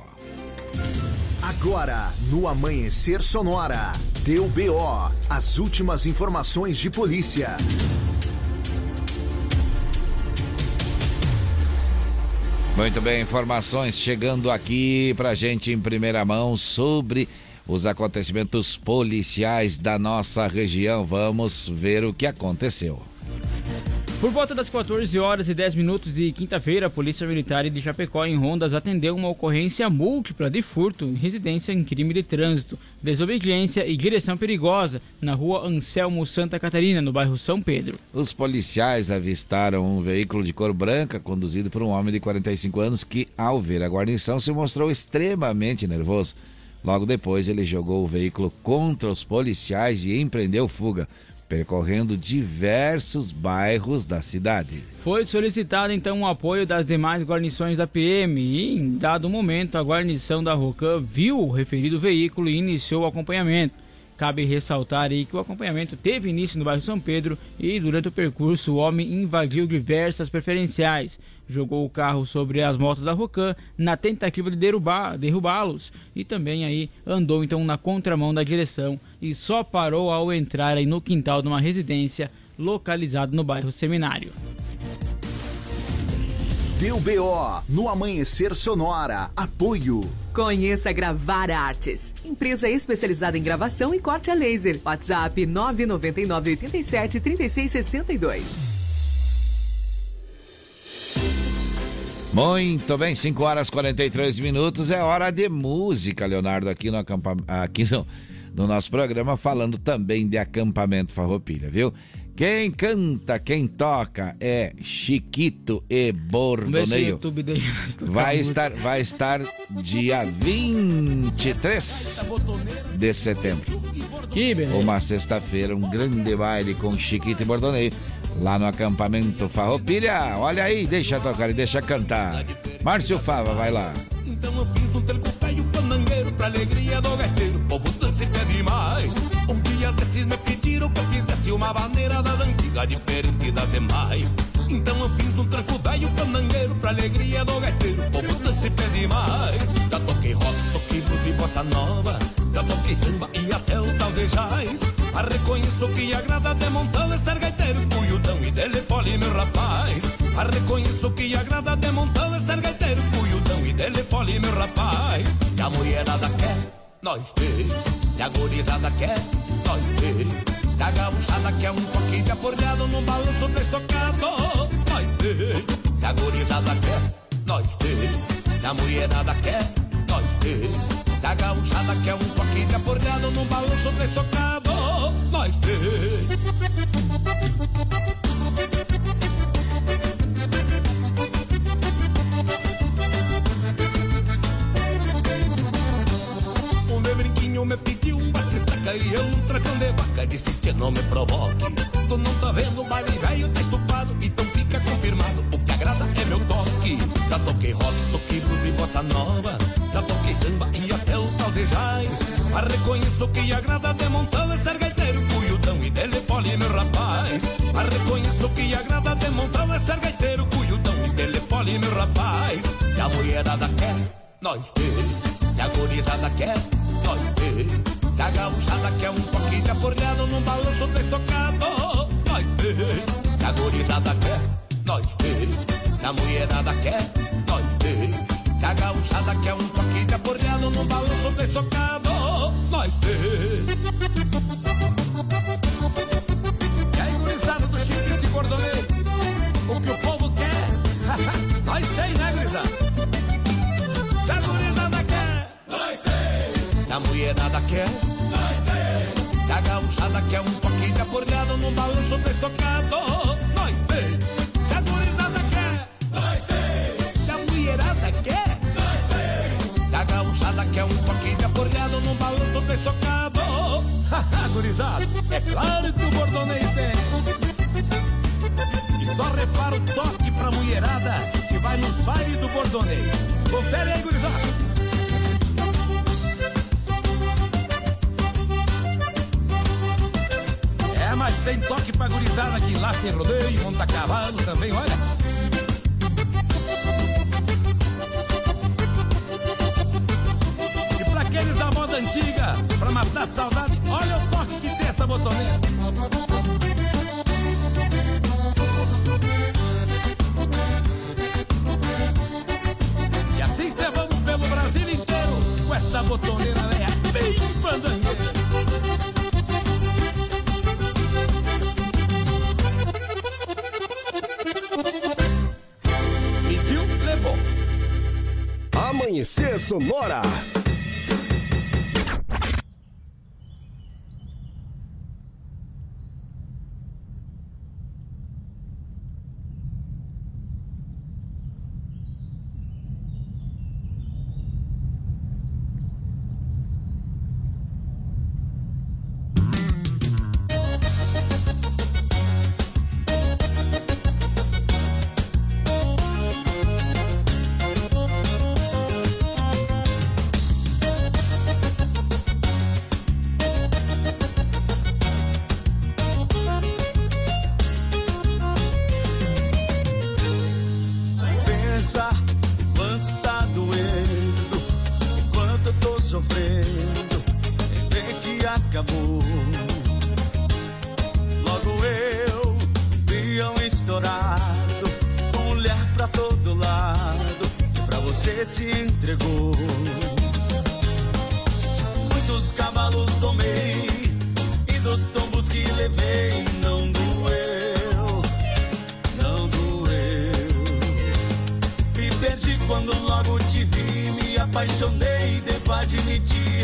Agora, no Amanhecer Sonora, Deu B.O. As últimas informações de polícia. Muito bem, informações chegando aqui pra gente em primeira mão sobre os acontecimentos policiais da nossa região. Vamos ver o que aconteceu. Por volta das 14 horas e 10 minutos de quinta-feira, a Polícia Militar de Chapecó, em Rondas, atendeu uma ocorrência múltipla de furto em residência em crime de trânsito, desobediência e direção perigosa na rua Anselmo Santa Catarina, no bairro São Pedro. Os policiais avistaram um veículo de cor branca conduzido por um homem de 45 anos que, ao ver a guarnição, se mostrou extremamente nervoso. Logo depois, ele jogou o veículo contra os policiais e empreendeu fuga percorrendo diversos bairros da cidade. Foi solicitado então o apoio das demais guarnições da PM e, em dado momento, a guarnição da Rocan viu o referido veículo e iniciou o acompanhamento. Cabe ressaltar aí que o acompanhamento teve início no bairro São Pedro e durante o percurso o homem invadiu diversas preferenciais, jogou o carro sobre as motos da Rocan na tentativa de derrubá-los e também aí andou então na contramão da direção e só parou ao entrar aí no quintal de uma residência localizada no bairro Seminário. Deu BO no Amanhecer Sonora. Apoio. Conheça Gravar Artes, empresa especializada em gravação e corte a laser. WhatsApp 999 87 3662. Muito bem, 5 horas e 43 minutos. É hora de música, Leonardo, aqui no, acampa... aqui no, no nosso programa, falando também de acampamento Farroupilha, viu? Quem canta, quem toca é Chiquito e Bordoneio. Vai estar, vai estar dia 23 de setembro. Que beleza. Uma sexta-feira, um grande baile com Chiquito e Bordoneio. Lá no acampamento Farroupilha. Olha aí, deixa tocar e deixa cantar. Márcio Fava, vai lá. Então eu fiz um telco velho fanangueiro pra alegria do gaiteiro. Povo dança e pede mais. Um dia desses me pediram que eu fizesse uma bandeira da antiga, diferente das demais. Então eu fiz um tranco velho fanangueiro pra alegria do gaiteiro. Povo dança e pede mais. Já toquei rock, toquei blues e bossa nova. Já toquei samba e até o talvejais. Mas reconheço que agrada de montão é ser gaiteiro, cuiudão e telefone, meu rapaz. Mas reconheço que agrada de montão é ser gaiteiro, cuiudão e telefone, meu rapaz. Se a mulherada quer, nós tem. Se a gorizada quer, nós tem. Se a gaúchada quer um pouquinho de aporreado no balanço de socado, nós tem. Se a gorizada quer, nós tem. Se a mulherada quer, nós tem. Se a gauchada quer um toque de aporreado num balanço de socado, O meu brinquinho me pediu um batistaca e eu um de vaca disse que não me provoque. Tu não tá vendo o baile velho, tá estufado, então fica confirmado. O que agrada é meu toque. Já toquei rock, toquei blues e bossa nova. Já toquei samba e até o tal de jazz. Mas reconheço que agrada de montão é ser e pole, meu rapaz. Mas reconheço que agrada de montão é ser gaiteiro, cuiudão e dele pole, meu rapaz. Se a mulherada quer, nós tem. Se a gurizada quer, nós tem. Se a gauchada quer um toque de aporreado num balanço de socado, nós tem. Se a gurizada quer, nós tem. Se a mulherada quer, nós tem. Se a gauchada quer um toque de aporreado num balanço de socado, nós tem. Mulherada quer, nós. Se a gauchada quer um toque de aporreado num balanço de socado, nós tem. Se a gurizada quer, nós tem. Se a mulherada quer, nós tem. Se a gauchada quer um toque de aporreado num balanço de socado, <laughs> haha, gurizada, é claro que o bordonei tem. E só repara o toque pra mulherada que vai nos bailes do bordonei. Confere aí, gurizada. É, mas tem toque pra gurizada que lá sem rodeio, monta cavalo também, olha. E pra aqueles da moda antiga, pra matar saudade, olha o toque que tem essa botoneira. E assim cê vamos pelo Brasil inteiro com esta botoneira é bem fandangueira. Amanhecer Sonora. Se entregou. Muitos cavalos tomei, e dos tombos que levei não doeu, não doeu. Me perdi quando logo te vi, me apaixonei, devo admitir.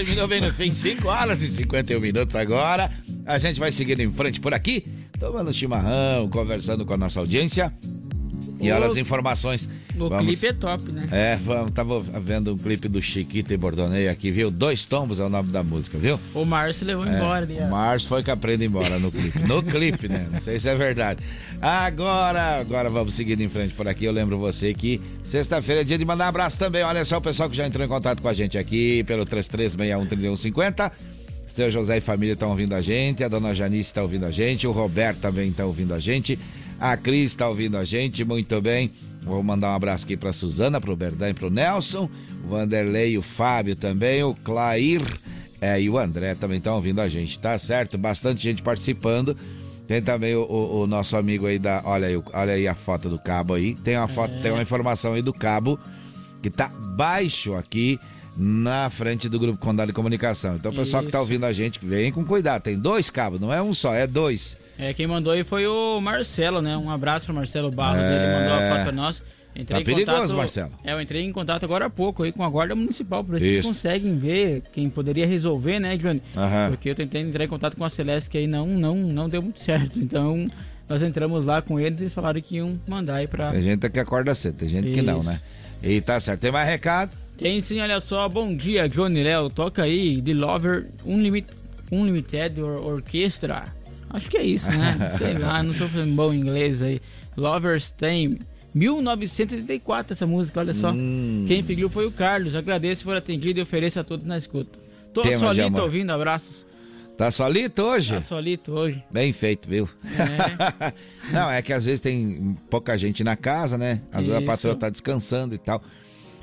Terminou bem no fim, 5 horas e 51 minutos agora. A gente vai seguindo em frente por aqui, tomando chimarrão, conversando com a nossa audiência. E olha as informações. O Vamos- clipe é top, né? É, vamos, tava vendo um clipe do Chiquito e Bordonei aqui, viu? Dois tombos é o nome da música, viu? O Márcio levou É, embora. ó. o Márcio foi que aprende embora no clipe. No clipe, né? Não sei se é verdade. Agora, agora vamos seguindo em frente por aqui. Eu lembro você que sexta-feira é dia de mandar abraço também. Olha só o pessoal que já entrou em contato com a gente aqui pelo 33613150. Seu José e família estão ouvindo a gente, a dona Janice está ouvindo a gente, o Roberto também está ouvindo a gente, a Cris está ouvindo a gente, muito bem. Vou mandar um abraço aqui para Suzana, para o Berdan e para o Nelson, o Vanderlei, o Fábio também, o Clair é, e o André também estão ouvindo a gente, tá certo? Bastante gente participando. Tem também o, o- o nosso amigo aí da. Olha aí, olha aí a foto do cabo aí. Tem uma foto, tem uma informação aí do cabo que tá baixo aqui na frente do Grupo Condado de Comunicação. Então, o pessoal que tá Isso. ouvindo a gente, vem com cuidado. Tem dois cabos, não é um só, é dois. É, quem mandou aí foi o Marcelo, né? Um abraço pro Marcelo Barros, É. ele mandou a foto pra nós. Entrei Tá perigoso, contato, Marcelo. É, eu entrei em contato agora há pouco aí com a Guarda Municipal, pra ver se eles Isso. conseguem ver quem poderia resolver, né, Johnny? Aham. Porque eu tentei entrar em contato com a Celeste, que aí não, não, não deu muito certo. Então, nós entramos lá com eles e falaram que iam mandar aí pra... Tem gente que acorda cedo, tem gente que não, Isso. né? E tá certo. Tem mais recado? Tem sim, olha só. Bom dia, Johnny Léo. Toca aí The Lover Unlimit, Unlimited Or- Orchestra. Acho que é isso, né? <laughs> Sei lá, não sou bom inglês aí. Lover's Theme. 1984 essa música, olha só. Hum. Quem pediu foi o Carlos. Agradeço por atendido e ofereço a todos na escuta. Tô Tema solito ouvindo, abraços. Tá solito hoje? Tá solito hoje. Bem feito, viu? <laughs> não, é que às vezes tem pouca gente na casa, né? Às vezes a patroa tá descansando e tal.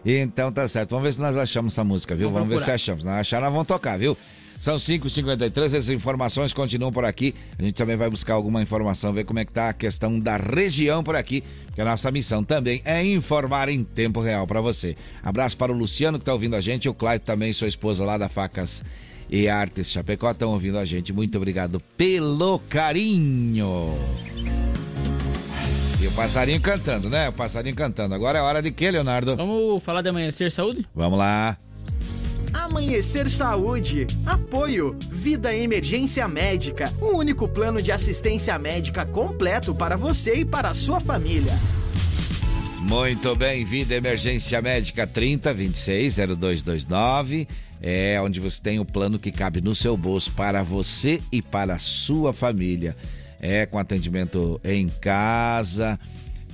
Então tá certo. Vamos ver se nós achamos essa música, viu? Vamos Vamos, ver se achamos. Se não achar, nós vamos tocar, viu? São 5h53, as informações continuam por aqui. A gente também vai buscar alguma informação, ver como é que tá a questão da região por aqui, porque a nossa missão também é informar em tempo real para você. Abraço para o Luciano que tá ouvindo a gente, o Claito também, sua esposa lá da Facas e Artes Chapecó estão ouvindo a gente. Muito obrigado pelo carinho. E o passarinho cantando, né? O passarinho cantando. Agora é hora de quê, Leonardo? Vamos falar de amanhecer saúde? Vamos lá. Amanhecer Saúde. Apoio. Vida Emergência Médica. O único plano de assistência médica completo para você e para a sua família. Muito bem, Vida Emergência Médica 30 26 0229. É onde você tem o plano que cabe no seu bolso para você e para a sua família. É com atendimento em casa,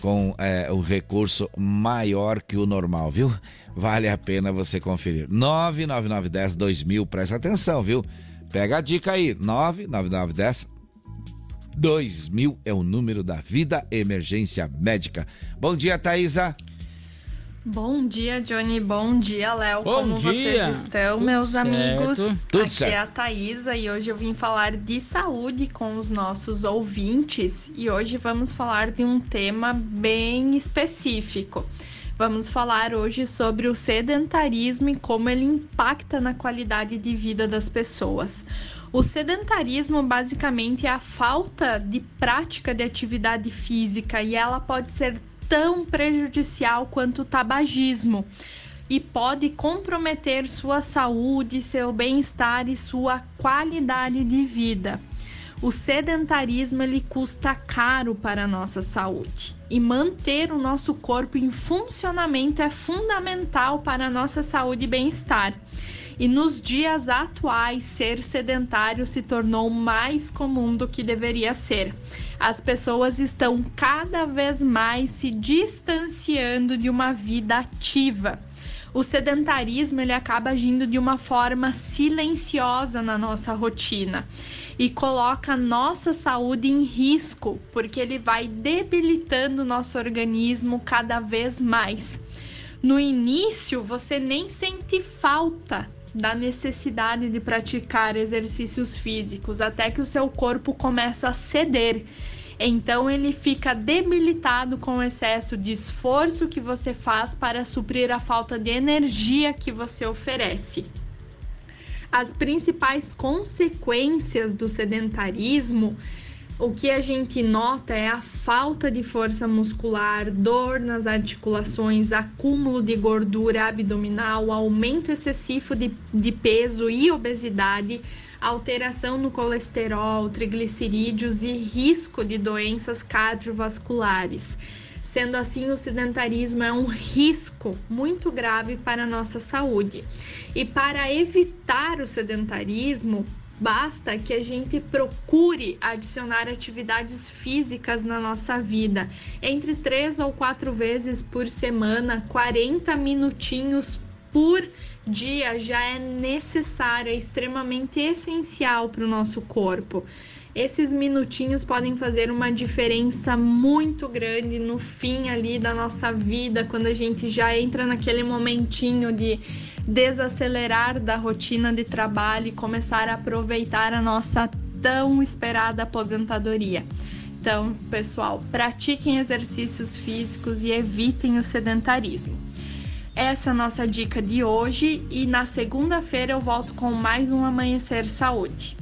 com é, o recurso maior que o normal, viu? Vale a pena você conferir. 99910 2000, presta atenção, viu? Pega a dica aí, 99910 2000 é o número da Vida Emergência Médica. Bom dia, Thaisa. Bom dia, Johnny. Bom dia, Léo. Como dia. vocês estão, Tudo meus certo. amigos? Tudo Aqui certo. é a Thaisa e hoje eu vim falar de saúde com os nossos ouvintes. E hoje vamos falar de um tema bem específico. Vamos falar hoje sobre o sedentarismo e como ele impacta na qualidade de vida das pessoas. O sedentarismo basicamente é a falta de prática de atividade física e ela pode ser tão prejudicial quanto o tabagismo. e pode comprometer sua saúde, seu bem-estar e sua qualidade de vida. O sedentarismo ele custa caro para a nossa saúde e manter o nosso corpo em funcionamento é fundamental para a nossa saúde e bem-estar. E nos dias atuais, ser sedentário se tornou mais comum do que deveria ser. As pessoas estão cada vez mais se distanciando de uma vida ativa o sedentarismo ele acaba agindo de uma forma silenciosa na nossa rotina e coloca a nossa saúde em risco, porque ele vai debilitando o nosso organismo cada vez mais. No início, você nem sente falta da necessidade de praticar exercícios físicos, até que o seu corpo começa a ceder então ele fica debilitado com o excesso de esforço que você faz para suprir a falta de energia que você oferece. As principais consequências do sedentarismo o que a gente nota é a falta de força muscular, dor nas articulações, acúmulo de gordura abdominal, aumento excessivo de, de peso e obesidade, alteração no colesterol, triglicerídeos e risco de doenças cardiovasculares. Sendo assim, o sedentarismo é um risco muito grave para a nossa saúde. E para evitar o sedentarismo, basta que a gente procure adicionar atividades físicas na nossa vida. Entre três ou quatro vezes por semana, 40 minutinhos por dia já é necessário, é extremamente essencial para o nosso corpo. Esses minutinhos podem fazer uma diferença muito grande no fim ali da nossa vida, quando a gente já entra naquele momentinho de desacelerar da rotina de trabalho e começar a aproveitar a nossa tão esperada aposentadoria. Então, pessoal, pratiquem exercícios físicos e evitem o sedentarismo. Essa é a nossa dica de hoje e na segunda-feira eu volto com mais um Amanhecer Saúde.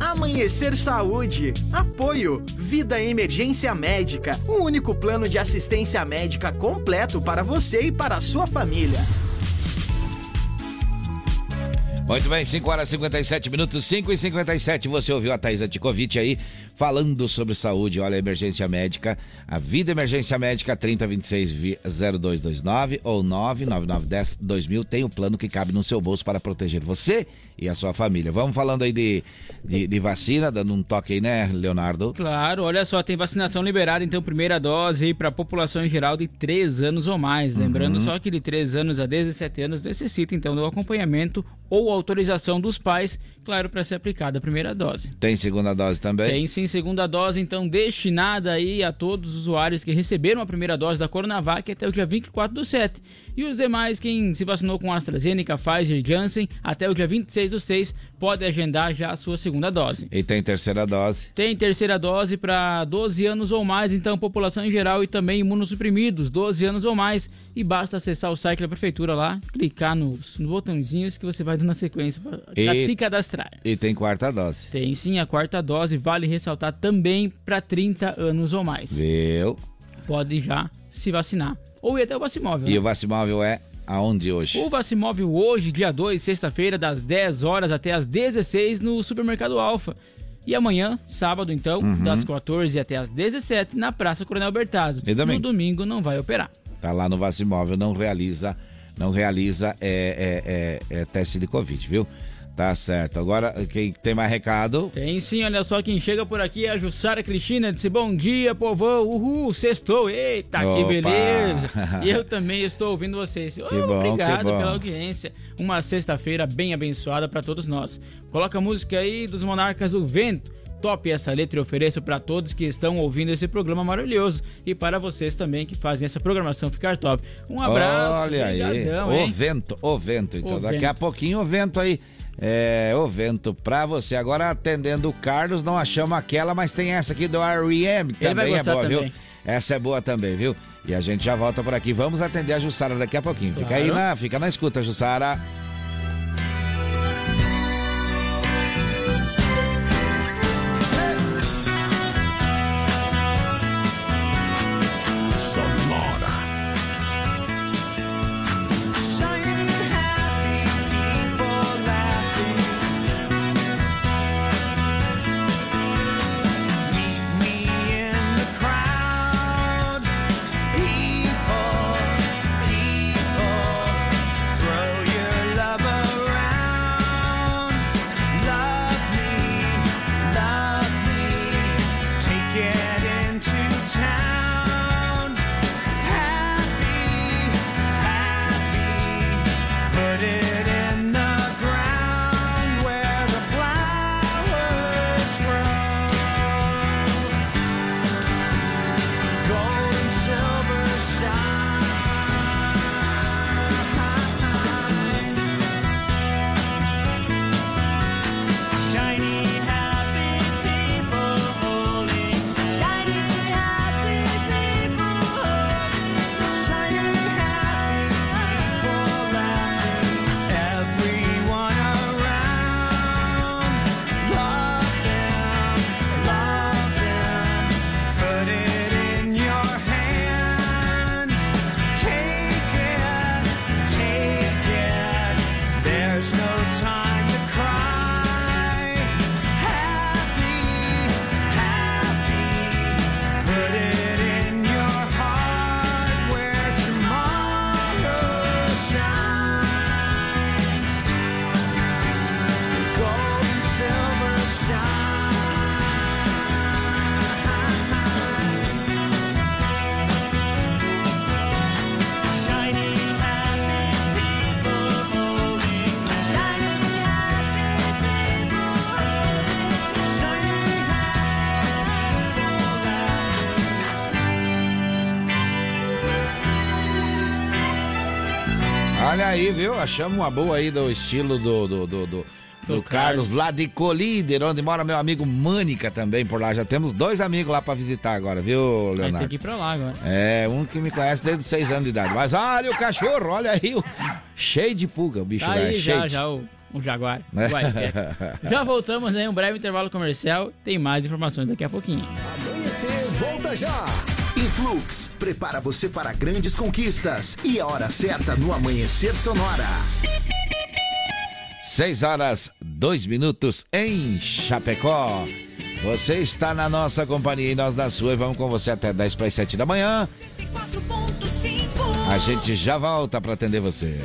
Amanhecer Saúde. Apoio. Vida Emergência Médica. O único plano de assistência médica completo para você e para a sua família. Muito bem, 5 horas e 57 minutos, 5 e 57. Você ouviu a Thaisa Ticovic aí falando sobre saúde. Olha, emergência médica, a vida emergência médica 3026-0229 ou 99910-2000 tem o um plano que cabe no seu bolso para proteger você e a sua família. Vamos falando aí de, de, de, vacina, dando um toque aí, né, Leonardo? Claro, olha só, tem vacinação liberada, então, primeira dose aí para a população em geral de 3 anos ou mais. Lembrando uhum. só que de 3 anos a 17 anos necessita, então, do acompanhamento ou autorização dos pais, claro, para ser aplicada a primeira dose. Tem segunda dose também? Tem sim, segunda dose, então, destinada aí a todos os usuários que receberam a primeira dose da Coronavac até o dia 24 do 7. E os demais, quem se vacinou com AstraZeneca, Pfizer e Janssen, até o dia 26 do 6, pode agendar já a sua segunda dose. E tem terceira dose? Tem terceira dose para 12 anos ou mais, então população em geral e também imunossuprimidos, 12 anos ou mais. E basta acessar o site da prefeitura lá, clicar nos, nos botãozinhos que você vai dando na sequência para se cadastrar. E tem quarta dose? Tem sim, a quarta dose vale ressaltar também para 30 anos ou mais. Viu? Pode já se vacinar. Ou ir até o Vacimóvel. E né? o Vacimóvel é aonde hoje? O Vacimóvel hoje, dia 2, sexta-feira, das 10 horas até as 16 no Supermercado Alfa. E amanhã, sábado então, uhum. das 14 até as 17 na Praça Coronel Bertazzo. E domingo? No domingo não vai operar. Tá lá no Vacimóvel, não realiza, não realiza é, é, é, é teste de Covid, viu? Tá certo. Agora, quem tem mais recado? Tem sim, olha só, quem chega por aqui é a Jussara Cristina, disse bom dia, povão, uhul, sextou, eita, Opa. que beleza. <laughs> e eu também estou ouvindo vocês. Oh, bom, obrigado pela audiência. Uma sexta-feira bem abençoada para todos nós. Coloca a música aí dos Monarcas do Vento. Top essa letra e ofereço para todos que estão ouvindo esse programa maravilhoso e para vocês também que fazem essa programação ficar top. Um abraço. Olha aí, o vento, o vento. Então, o daqui vento. a pouquinho o vento aí é, o vento pra você. Agora, atendendo o Carlos, não achamos aquela, mas tem essa aqui do R.E.M. também é boa, também. viu? Essa é boa também, viu? E a gente já volta por aqui. Vamos atender a Jussara daqui a pouquinho. Fica claro. aí na, fica na escuta, Jussara. Viu? Achamos uma boa aí do estilo do, do, do, do- do Carlos, lá de Colíder, onde mora meu amigo Mânica também por lá. Já temos dois amigos lá pra visitar agora, viu, Vai ter Leonardo? que ir pra lá agora. É, um que me conhece desde os seis anos de idade. Mas olha o cachorro, olha aí, o- cheio de pulga o bicho, Tá velho. aí cheio já, de- já o, o Jaguar. É. É. Já voltamos em um breve intervalo comercial. Tem mais informações daqui a pouquinho. Amanhecer, volta já! Influx, prepara você para grandes conquistas. E a hora certa no Amanhecer Sonora. 6 horas, 2 minutos em Chapecó. Você está na nossa companhia e nós na sua. E vamos com você até 10 para as 7 da manhã. A gente já volta para atender você.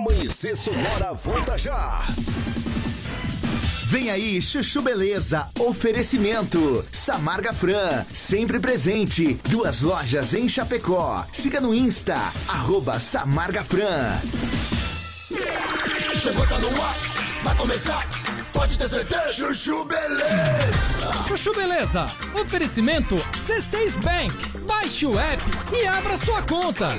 Amanhecer Sonora volta já. Vem aí, Chuchu Beleza. Oferecimento. Samarga Fran, sempre presente. Duas lojas em Chapecó. Siga no Insta, arroba Samarga Fran. Chegou, tá no ar, vai começar, pode ter certeza. Chuchu Beleza. Chuchu Beleza. Oferecimento C6 Bank. Baixe o app e abra sua conta.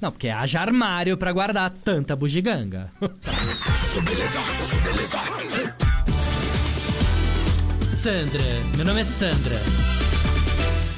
Não, porque haja armário pra guardar tanta bugiganga. Sandra, meu nome é Sandra.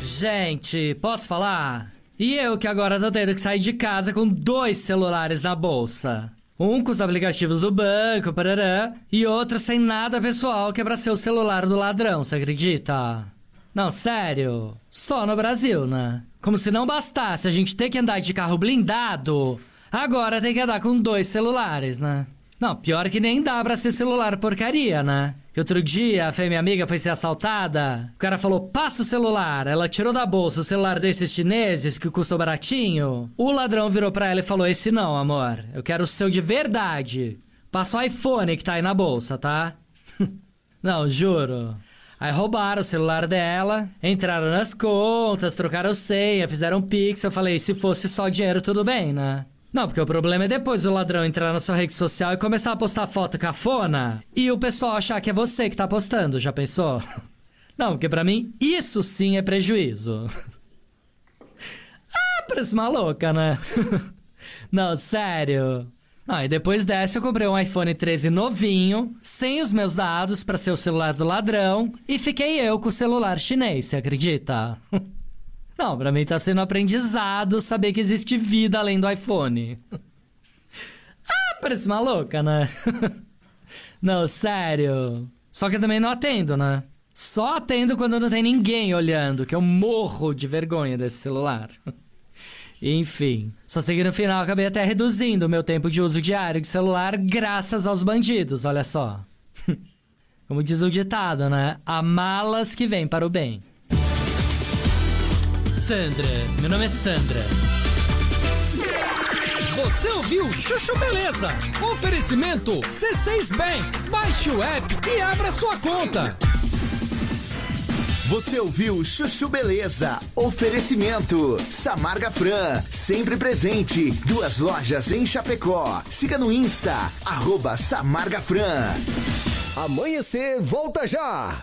Gente, posso falar? E eu que agora tô tendo que sair de casa com dois celulares na bolsa. Um com os aplicativos do banco, parará, e outro sem nada pessoal que é pra ser o celular do ladrão, você acredita? Não, sério. Só no Brasil, né? Como se não bastasse a gente ter que andar de carro blindado, agora tem que andar com dois celulares, né? Não, pior que nem dá pra ser celular porcaria, né? Que outro dia a Fê, minha amiga, foi ser assaltada. O cara falou, passa o celular. Ela tirou da bolsa o celular desses chineses que custou baratinho. O ladrão virou pra ela e falou, esse não, amor. Eu quero o seu de verdade. Passa o iPhone que tá aí na bolsa, tá? <laughs> não, juro. Aí roubaram o celular dela, entraram nas contas, trocaram senha, fizeram pix. Eu falei, se fosse só dinheiro, tudo bem, né? Não, porque o problema é depois o ladrão entrar na sua rede social e começar a postar foto cafona e o pessoal achar que é você que tá postando, já pensou? <laughs> Não, porque pra mim isso sim é prejuízo. <laughs> ah, parece maluca, né? <laughs> Não, sério. Ah, e depois dessa eu comprei um iPhone 13 novinho, sem os meus dados pra ser o celular do ladrão, e fiquei eu com o celular chinês, você acredita? <laughs> Não, pra mim tá sendo aprendizado saber que existe vida além do iPhone. <laughs> ah, parece maluca, né? <laughs> Não, sério. Só que eu também não atendo, né? Só atendo quando não tem ninguém olhando, que eu morro de vergonha desse celular. Enfim, só que no final acabei até reduzindo o meu tempo de uso diário de celular graças aos bandidos, olha só. <laughs> Como diz o ditado, né? Há malas que vêm para o bem. Sandra, meu nome é Sandra. Você ouviu Chuchu Beleza? Oferecimento C6 Bank. Baixe o app e abra sua conta. Você ouviu Chuchu Beleza? Oferecimento Samarga Fran, sempre presente. Duas lojas em Chapecó. Siga no Insta, arroba Samarga Fran. Amanhecer, volta já!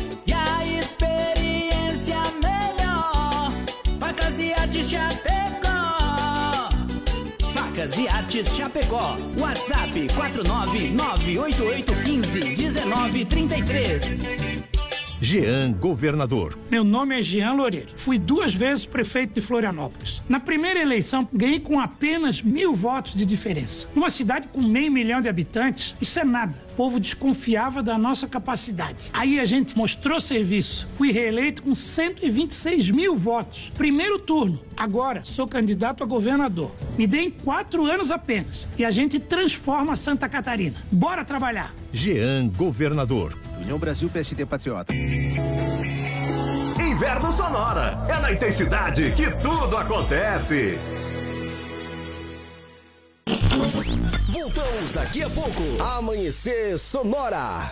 Facas e Artes Chapecó. WhatsApp 49988151933. Jean Governador. Meu nome é Jean Loureiro. Fui duas vezes prefeito de Florianópolis. Na primeira eleição, ganhei com apenas mil votos de diferença. Numa cidade com meio milhão de habitantes, isso é nada. O povo desconfiava da nossa capacidade. Aí a gente mostrou serviço. Fui reeleito com 126 mil votos. Primeiro turno. Agora sou candidato a governador. Me deem quatro anos apenas. E a gente transforma Santa Catarina. Bora trabalhar. Jean Governador. União Brasil PSD Patriota. Inverno Sonora. É na intensidade que tudo acontece. Voltamos daqui a pouco. Amanhecer Sonora.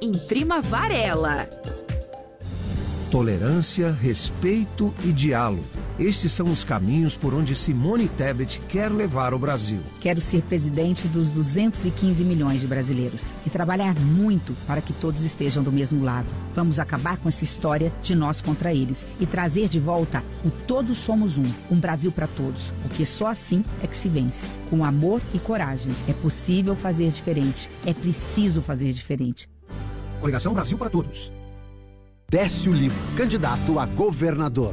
Imprima Varela. Tolerância, respeito e diálogo. Estes são os caminhos por onde Simone Tebet quer levar o Brasil. Quero ser presidente dos 215 milhões de brasileiros e trabalhar muito para que todos estejam do mesmo lado. Vamos acabar com essa história de nós contra eles e trazer de volta o Todos Somos Um, um Brasil para todos, porque só assim é que se vence. Com amor e coragem. É possível fazer diferente. É preciso fazer diferente. Coligação Brasil para Todos. Décio Lima, candidato a governador.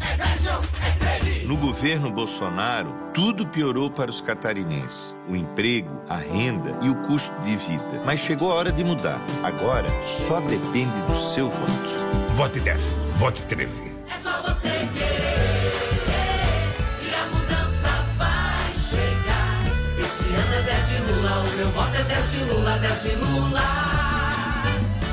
No governo Bolsonaro, tudo piorou para os catarinenses: o emprego, a renda e o custo de vida. Mas chegou a hora de mudar. Agora só depende do seu voto. Vote 10, vote 13. É só você querer e a mudança vai chegar. Esse ano é desce Lula, o meu voto é desce Lula, desce Lula.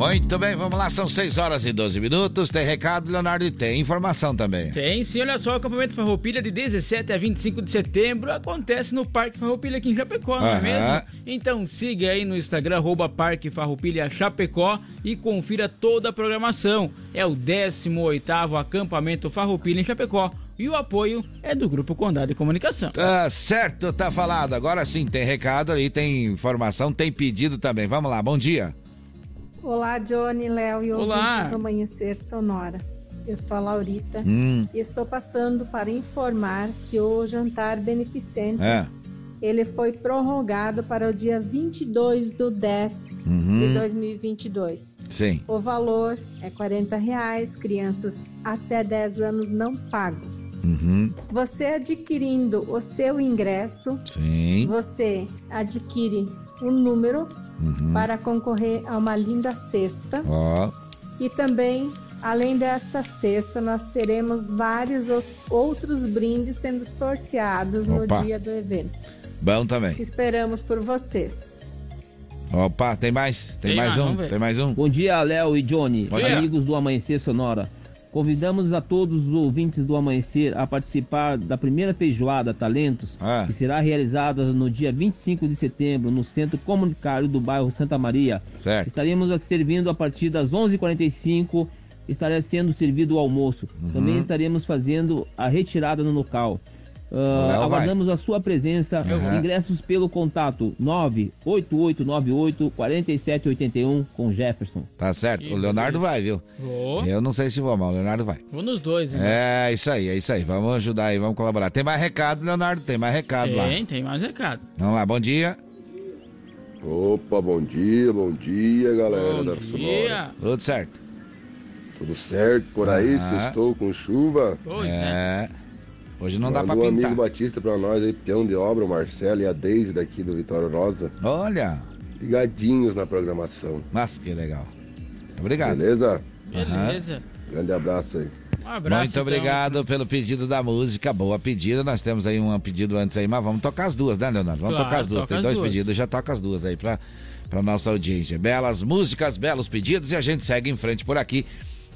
Muito bem, vamos lá, são 6 horas e 12 minutos. Tem recado, Leonardo, e tem informação também. Tem sim, olha só, o acampamento Farroupilha de 17 a 25 de setembro acontece no Parque Farroupilha aqui em Chapecó, não é mesmo? Então siga aí no Instagram, arroba Parque Farroupilha Chapecó e confira toda a programação. É o 18º acampamento Farroupilha em Chapecó e o apoio é do Grupo Condado de Comunicação. Tá certo, tá falado. Agora sim, tem recado ali, tem informação, tem pedido também. Vamos lá, bom dia. Olá, Johnny, Léo e Olá. ouvintes do Amanhecer Sonora. Eu sou a Laurita Hum. e estou passando para informar que o jantar beneficente É. ele foi prorrogado para o dia 22 do 10 Uhum. de 2022. Sim. O valor é 40 reais, crianças até 10 anos não pagam. Uhum. Você adquirindo o seu ingresso, Sim. você adquire um número Uhum. para concorrer a uma linda cesta. Ó. E também, além dessa cesta, nós teremos vários os- outros brindes sendo sorteados Opa. no dia do evento. Bom também. Esperamos por vocês. Opa, tem mais? Tem, Tem mais mais, um? Tem mais um? Bom dia, Léo e Johnny, Bom dia. amigos do Amanhecer Sonora. Convidamos a todos os ouvintes do Amanhecer a participar da primeira feijoada Talentos, Ah. que será realizada no dia 25 de setembro no Centro Comunitário do bairro Santa Maria. Certo. Estaremos servindo a partir das 11h45, estará sendo servido o almoço. Uhum. Também estaremos fazendo a retirada no local. O Léo vai. aguardamos a sua presença. Uhum. Ingressos pelo contato 98898 4781 com Jefferson. Tá certo. O Leonardo vai, viu? Vou. Eu não sei se vou, mas o Leonardo vai. Vou nos dois, hein? É, isso aí, é isso aí. Vamos ajudar aí, vamos colaborar. Tem mais recado, Leonardo? Tem mais recado lá. Tem, tem mais recado. Vamos lá, bom dia. Opa, bom dia, bom dia, galera da Sonora. Tudo certo. Tudo certo por aí? Ah. Estou com chuva? é. Hoje não dá pra um pintar. amigo Batista pra nós aí, peão de obra, o Marcelo e a Deise daqui do Vitória Rosa. Olha. Ligadinhos na programação. Nossa, que legal. Obrigado. Beleza? Beleza. Grande abraço aí. Um abraço. Muito obrigado pelo pedido da música. Boa pedida. Nós temos aí um pedido antes aí, mas vamos tocar as duas, né, Leonardo? Vamos Claro, tocar as duas. toca Tem as dois duas. pedidos, já toca as duas aí pra, pra nossa audiência. Belas músicas, belos pedidos e a gente segue em frente por aqui.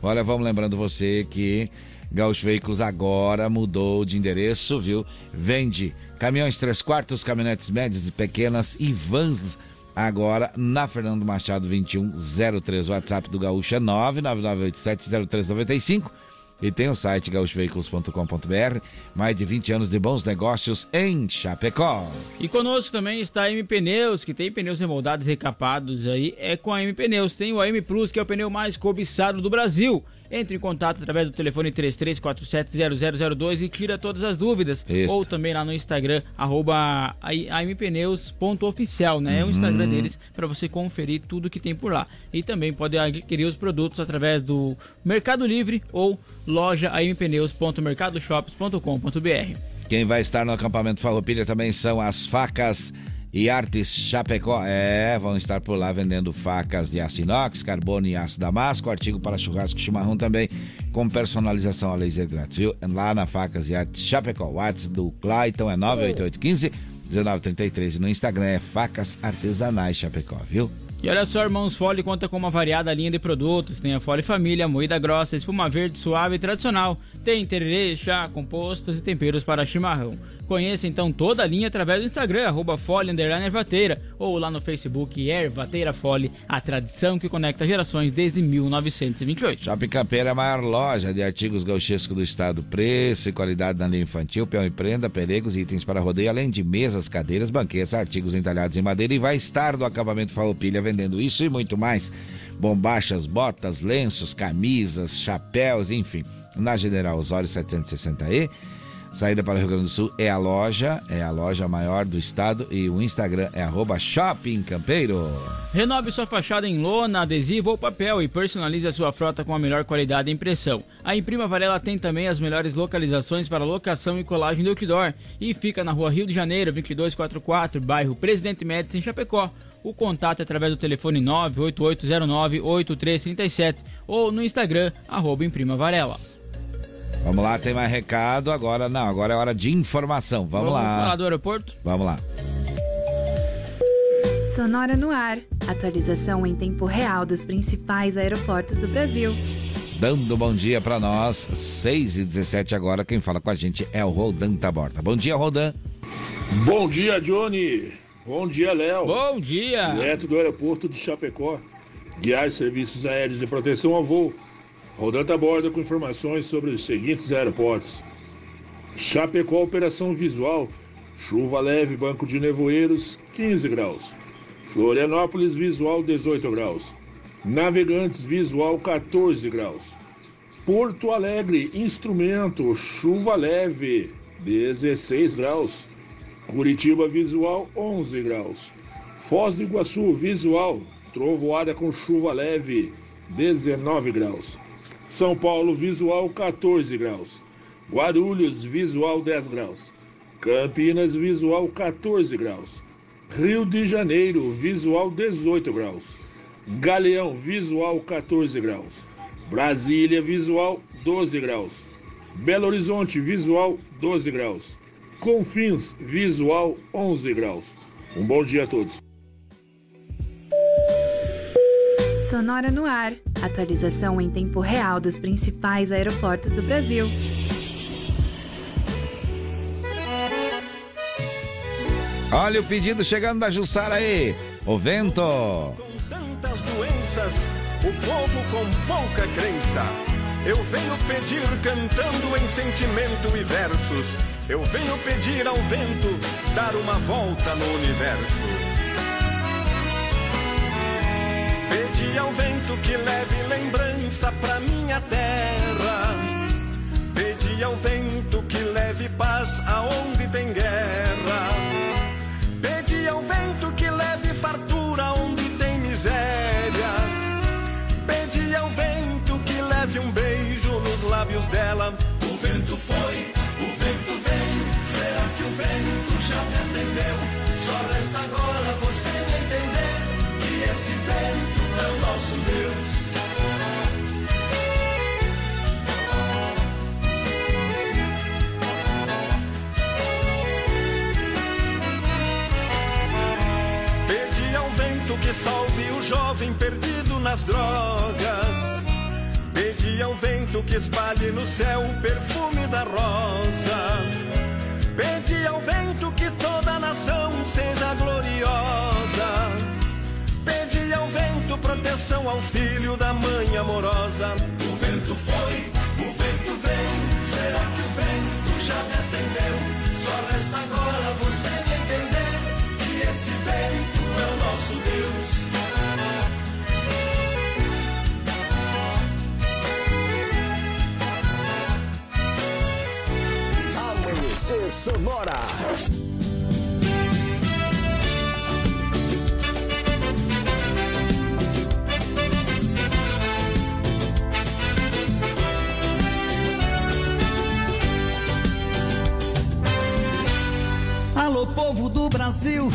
Olha, vamos lembrando você que Gaúcho Veículos agora mudou de endereço, viu? Vende caminhões 3 quartos, caminhonetes médias e pequenas e vans agora na Fernando Machado 2103. O WhatsApp do Gaúcho é 999870395 e tem o site gaúchoveículos.com.br. Mais de 20 anos de bons negócios em Chapecó. E conosco também está a M Pneus, que tem pneus remoldados e recapados aí. É com a M Pneus. Tem o AM Plus, que é o pneu mais cobiçado do Brasil. Entre em contato através do telefone 33470002 e tira todas as dúvidas. Isso. Ou também lá no Instagram, arroba ampneus.oficial, né? É o Instagram Uhum. deles para você conferir tudo que tem por lá. E também pode adquirir os produtos através do Mercado Livre ou loja ampneus.mercadoshops.com.br. Quem vai estar no acampamento Farroupilha também são as facas e artes Chapecó. É, vão estar por lá vendendo facas de aço inox, carbono e aço damasco, artigo para churrasco e chimarrão também, com personalização a laser grátis, viu? Lá na Facas e Artes Chapecó. O WhatsApp do Clayton é 98815 1933 e no Instagram é Facas Artesanais Chapecó, viu? E olha só, Irmãos Fole conta com uma variada linha de produtos. Tem a Fole Família, moída grossa, espuma verde suave e tradicional. Tem tererê, chá, compostos e temperos para chimarrão. Conheça então toda a linha através do Instagram, arroba Ervateira, ou lá no Facebook Ervateira Fole, a tradição que conecta gerações desde 1928. Shopping Campeira é a maior loja de artigos gauchescos do estado. Preço e qualidade na linha infantil, peão e prenda, pelegos e itens para rodeio, além de mesas, cadeiras, banquetes, artigos entalhados em madeira e vai estar do acabamento Farroupilha vendendo isso e muito mais. bombachas, botas, lenços, camisas, chapéus, enfim. Na General Osório 760E. Saída para o Rio Grande do Sul é a loja, é a loja maior do estado e o Instagram é arroba Shopping Campeiro. Renove sua fachada em lona, adesivo ou papel e personalize a sua frota com a melhor qualidade de impressão. A Imprima Varela tem também as melhores localizações para locação e colagem do outdoor e fica na rua Rio de Janeiro, 2244, bairro Presidente Médici, em Chapecó. O contato é através do telefone 98809-8337 ou no Instagram, arroba Imprima Varela. Vamos lá, tem mais recado. Agora não, agora é hora de informação. Vamos, Vamos lá. falar do aeroporto? Vamos lá. Sonora no ar. Atualização em tempo real dos principais aeroportos do Brasil. Dando bom dia para nós, 6 e 17 agora. Quem fala com a gente é o Rodan Taborda. Bom dia, Rodan. Bom dia, Johnny. Bom dia, Léo. Bom dia. Direto do aeroporto de Chapecó. Guiar serviços aéreos de proteção ao voo. Rodando a bordo com informações sobre os seguintes aeroportos. Chapecó Operação Visual, chuva leve, banco de nevoeiros, 15 graus. Florianópolis Visual, 18 graus. Navegantes Visual, 14 graus. Porto Alegre Instrumento, chuva leve, 16 graus. Curitiba Visual, 11 graus. Foz do Iguaçu Visual, trovoada com chuva leve, 19 graus. São Paulo Visual 14 graus. Guarulhos Visual 10 graus. Campinas Visual 14 graus. Rio de Janeiro Visual 18 graus. Galeão Visual 14 graus. Brasília Visual 12 graus. Belo Horizonte Visual 12 graus. Confins Visual 11 graus. Um bom dia a todos. Sonora no ar. Atualização em tempo real dos principais aeroportos do Brasil. Olha o pedido chegando da Jussara aí. O vento. Tantas doenças, o povo com pouca crença. Eu venho pedir cantando em sentimento e versos. Eu venho pedir ao vento dar uma volta no universo. Pedi ao vento que leve lembrança pra minha terra. Pedi ao vento que leve paz aonde tem guerra. Pedi ao vento que leve fartura onde tem miséria. Pedi ao vento que leve um beijo nos lábios dela. O vento foi, o vento vem. Será que o vento já me atendeu? Só resta agora você me entender que esse vento nosso Deus. Pedi ao vento que salve o jovem perdido nas drogas. Pedi ao vento que espalhe no céu o perfume da rosa. Pedi ao vento que toda a nação seja gloriosa. Vento proteção ao filho da mãe amorosa. O vento foi, o vento vem. Será que o vento já me atendeu? Só resta agora você me entender que esse vento é o nosso Deus. Amanhecer Sonora. Alô, povo do Brasil,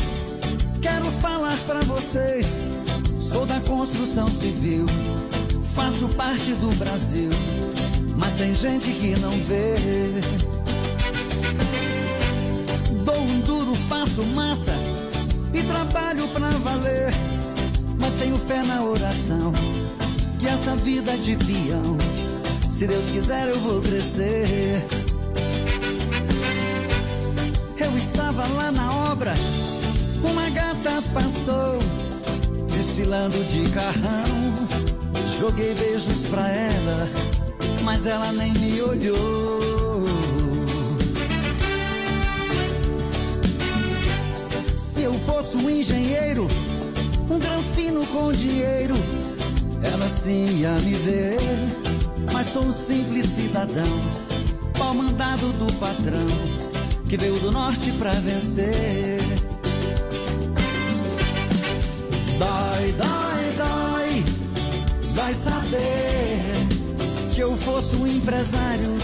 quero falar pra vocês. Sou da construção civil, faço parte do Brasil, mas tem gente que não vê. Dou um duro, faço massa e trabalho pra valer, mas tenho fé na oração que essa vida de peão, se Deus quiser eu vou crescer. Lá na obra, uma gata passou, desfilando de carrão. Joguei beijos pra ela, mas ela nem me olhou. Se eu fosse um engenheiro, um granfino com dinheiro, assim a me ver, mas sou um simples cidadão, pau mandado do patrão, que veio do norte pra vencer. Dói, dói, dói, vai saber se eu fosse um empresário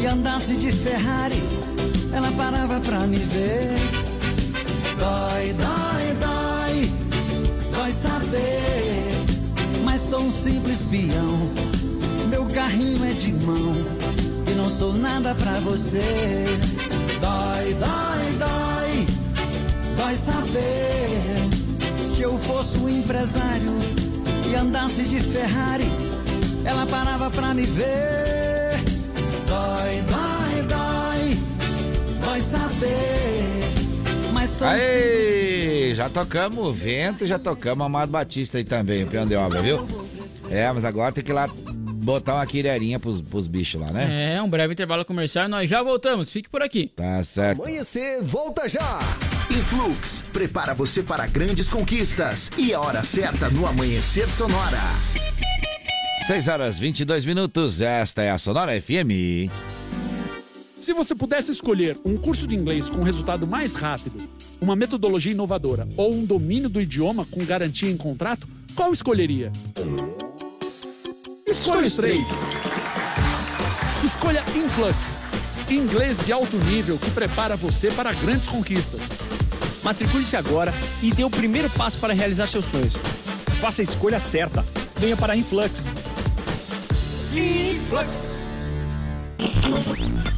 e andasse de Ferrari, ela parava pra me ver. Dói, dói, dói, vai saber, mas sou um simples peão. Meu carrinho é de mão e não sou nada pra você. Dói, dói, dói, vai saber se eu fosse um empresário e andasse de Ferrari, ela parava pra me ver. Dói, dói, dói, vai saber. Aí, já tocamos o vento e já tocamos Amado Batista aí também, o peão de obra, viu? É, mas agora tem que ir lá botar uma quireirinha pros, pros bichos lá, né? É, um breve intervalo comercial, nós já voltamos. Fique por aqui. Tá certo. Amanhecer, volta já! Influx, prepara você para grandes conquistas. E a hora certa no Amanhecer Sonora. 6 horas 22 minutos, esta é a Sonora FM. Se você pudesse escolher um curso de inglês com resultado mais rápido, uma metodologia inovadora ou um domínio do idioma com garantia em contrato, qual escolheria? Escolha os três. Escolha Influx, inglês de alto nível que prepara você para grandes conquistas. Matricule-se agora e dê o primeiro passo para realizar seus sonhos. Faça a escolha certa. Venha para Influx. Influx.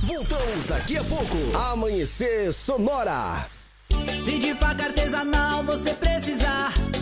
Voltamos daqui a pouco. Amanhecer Sonora. Se de faca artesanal você precisar,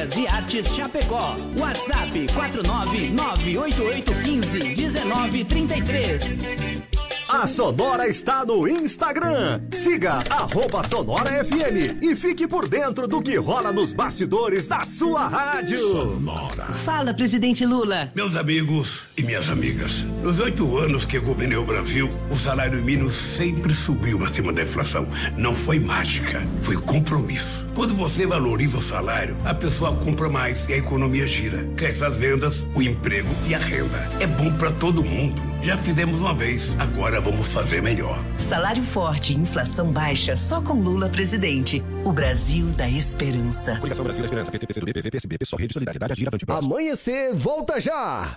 Facas e Artes Chapecó. WhatsApp 49988151933. A Sonora está no Instagram. Siga arroba Sonora FM e fique por dentro do que rola nos bastidores da sua rádio. Sonora. Fala, presidente Lula. Meus amigos e minhas amigas, nos oito anos que eu governei o Brasil, o salário mínimo sempre subiu acima da inflação. Não foi mágica, foi compromisso. Quando você valoriza o salário, a pessoa compra mais e a economia gira. Cresce as vendas, o emprego e a renda. É bom para todo mundo. Já fizemos uma vez, agora vamos fazer melhor. Salário forte e inflação baixa só com Lula presidente. O Brasil da esperança. Coligação Brasil da Esperança, PT, PCdoB, PV, PSB, PSOL, Rede Solidariedade, Agir, Avante. Amanhecer, volta já!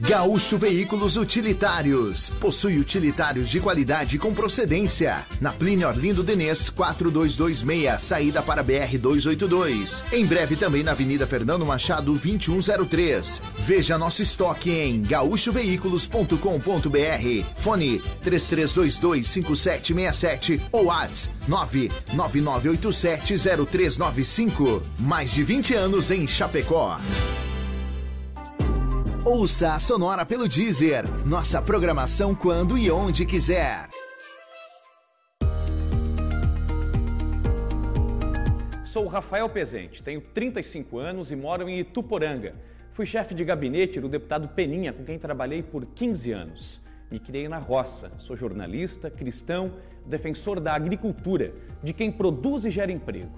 Gaúcho Veículos Utilitários. Possui utilitários de qualidade com procedência. Na Plínio Orlindo Denês, 4226, saída para BR 282. Em breve também na Avenida Fernando Machado, 2103. Veja nosso estoque em gaúchoveículos.com.br. Fone 33225767 ou ATS 999870395. Mais de 20 anos em Chapecó. Ouça a Sonora pelo Deezer. Nossa programação quando e onde quiser. Sou Rafael Pezente, tenho 35 anos e moro em Ituporanga. Fui chefe de gabinete do deputado Peninha, com quem trabalhei por 15 anos. Me criei na roça, sou jornalista, cristão, defensor da agricultura, de quem produz e gera emprego.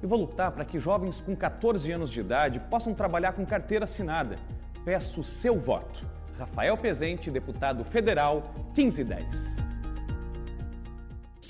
E vou lutar para que jovens com 14 anos de idade possam trabalhar com carteira assinada. Peço seu voto. Rafael Pezente, deputado federal 1510.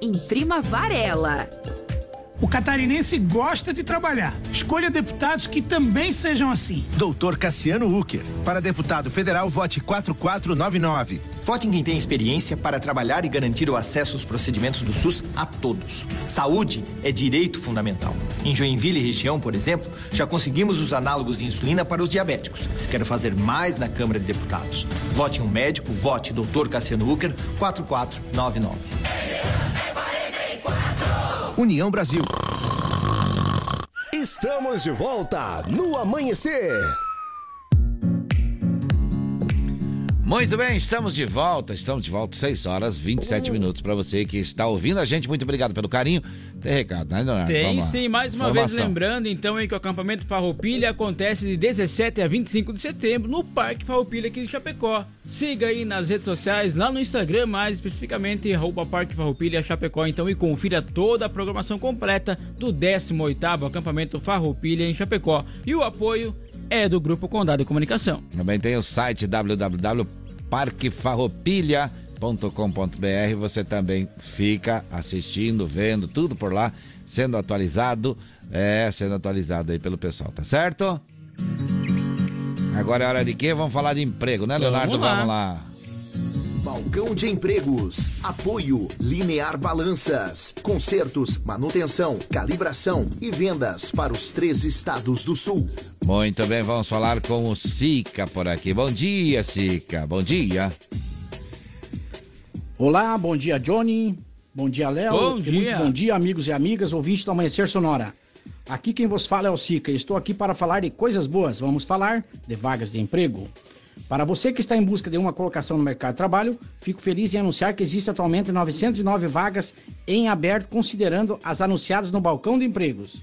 Imprima Varela. O catarinense gosta de trabalhar. Escolha deputados que também sejam assim. Doutor Cassiano Ucker. Para deputado federal, vote 4499. Vote em quem tem experiência para trabalhar e garantir o acesso aos procedimentos do SUS a todos. Saúde é direito fundamental. Em Joinville e região, por exemplo, já conseguimos os análogos de insulina para os diabéticos. Quero fazer mais na Câmara de Deputados. Vote em um médico, vote Doutor Cassiano Ucker 4499. União Brasil. Estamos de volta no amanhecer. Muito bem, estamos de volta. Estamos de volta, 6 horas 27 minutos. Para você que está ouvindo a gente, muito obrigado pelo carinho. Tem recado, né, Leonardo? Tem sim, mais uma Informação. vez lembrando então aí que o acampamento Farroupilha acontece de 17 a 25 de setembro no Parque Farroupilha aqui de Chapecó. Siga aí nas redes sociais, lá no Instagram, mais especificamente arroba Parque Farroupilha Chapecó então e confira toda a programação completa do 18º acampamento Farroupilha em Chapecó. E o apoio é do Grupo Condado de Comunicação. Também tem o site www.parquefarroupilha.com.br. Você também fica assistindo, vendo tudo por lá, sendo atualizado, é, sendo atualizado aí pelo pessoal, tá certo? Agora é hora de quê? Vamos falar de emprego, né, Leonardo? Vamos lá. Vamos lá. Balcão de empregos. Apoio Linear Balanças. Consertos, manutenção, calibração e vendas para os três estados do sul. Muito bem, vamos falar com o Sica por aqui. Bom dia, Sica. Bom dia. Olá, bom dia, Johnny. Bom dia, Léo. Bom dia. Muito bom dia, amigos e amigas, ouvintes do Amanhecer Sonora. Aqui quem vos fala é o Sica. Estou aqui para falar de coisas boas. Vamos falar de vagas de emprego. Para você que está em busca de uma colocação no mercado de trabalho, fico feliz em anunciar que existe atualmente 909 vagas em aberto, considerando as anunciadas no balcão de empregos.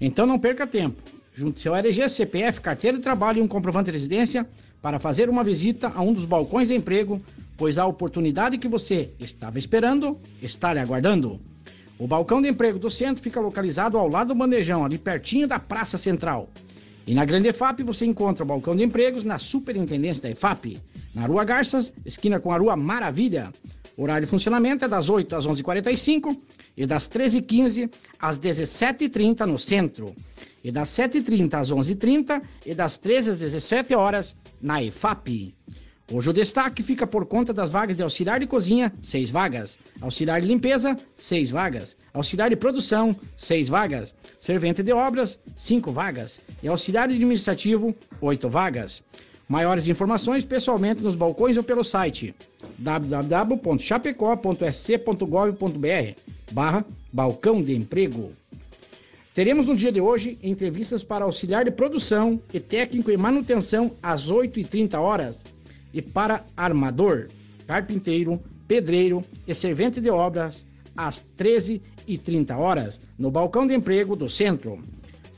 Então não perca tempo. Junte seu RG, CPF, carteira de trabalho e um comprovante de residência para fazer uma visita a um dos balcões de emprego, pois a oportunidade que você estava esperando está lhe aguardando. O balcão de emprego do centro fica localizado ao lado do bandejão, ali pertinho da Praça Central. E na Grande EFAP você encontra o balcão de empregos na Superintendência da EFAP, na Rua Garças, esquina com a Rua Maravilha. O horário de funcionamento é das 8 às 11h45 e das 13h15 às 17h30 no centro. E das 7h30 às 11h30 e das 13 às 17 horas na EFAP. Hoje o destaque fica por conta das vagas de auxiliar de cozinha, 6 vagas. Auxiliar de limpeza, 6 vagas. Auxiliar de produção, 6 vagas. Servente de obras, 5 vagas. E auxiliar administrativo, 8 vagas. Maiores informações pessoalmente nos balcões ou pelo site www.chapecó.sc.gov.br barra balcão de emprego. Teremos no dia de hoje entrevistas para auxiliar de produção e técnico em manutenção às 8h30 horas e para armador, carpinteiro, pedreiro e servente de obras às 13h30 horas no balcão de emprego do centro.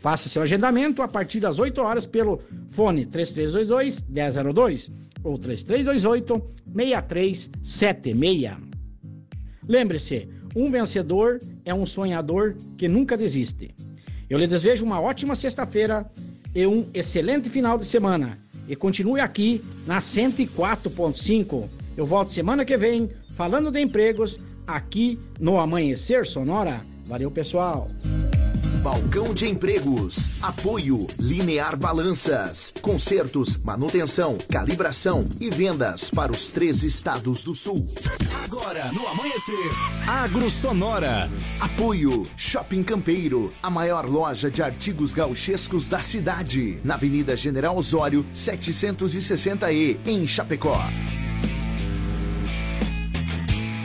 Faça seu agendamento a partir das 8 horas pelo fone 3322 1002 ou 3328 6376. Lembre-se, um vencedor é um sonhador que nunca desiste. Eu lhe desejo uma ótima sexta-feira e um excelente final de semana. E continue aqui na 104.5. Eu volto semana que vem falando de empregos aqui no Amanhecer Sonora. Valeu, pessoal. Balcão de empregos. Apoio Linear Balanças. Consertos, manutenção, calibração e vendas para os três estados do sul. Agora, no amanhecer, Agro Sonora. Apoio Shopping Campeiro, a maior loja de artigos gauchescos da cidade, na Avenida General Osório, 760E, em Chapecó.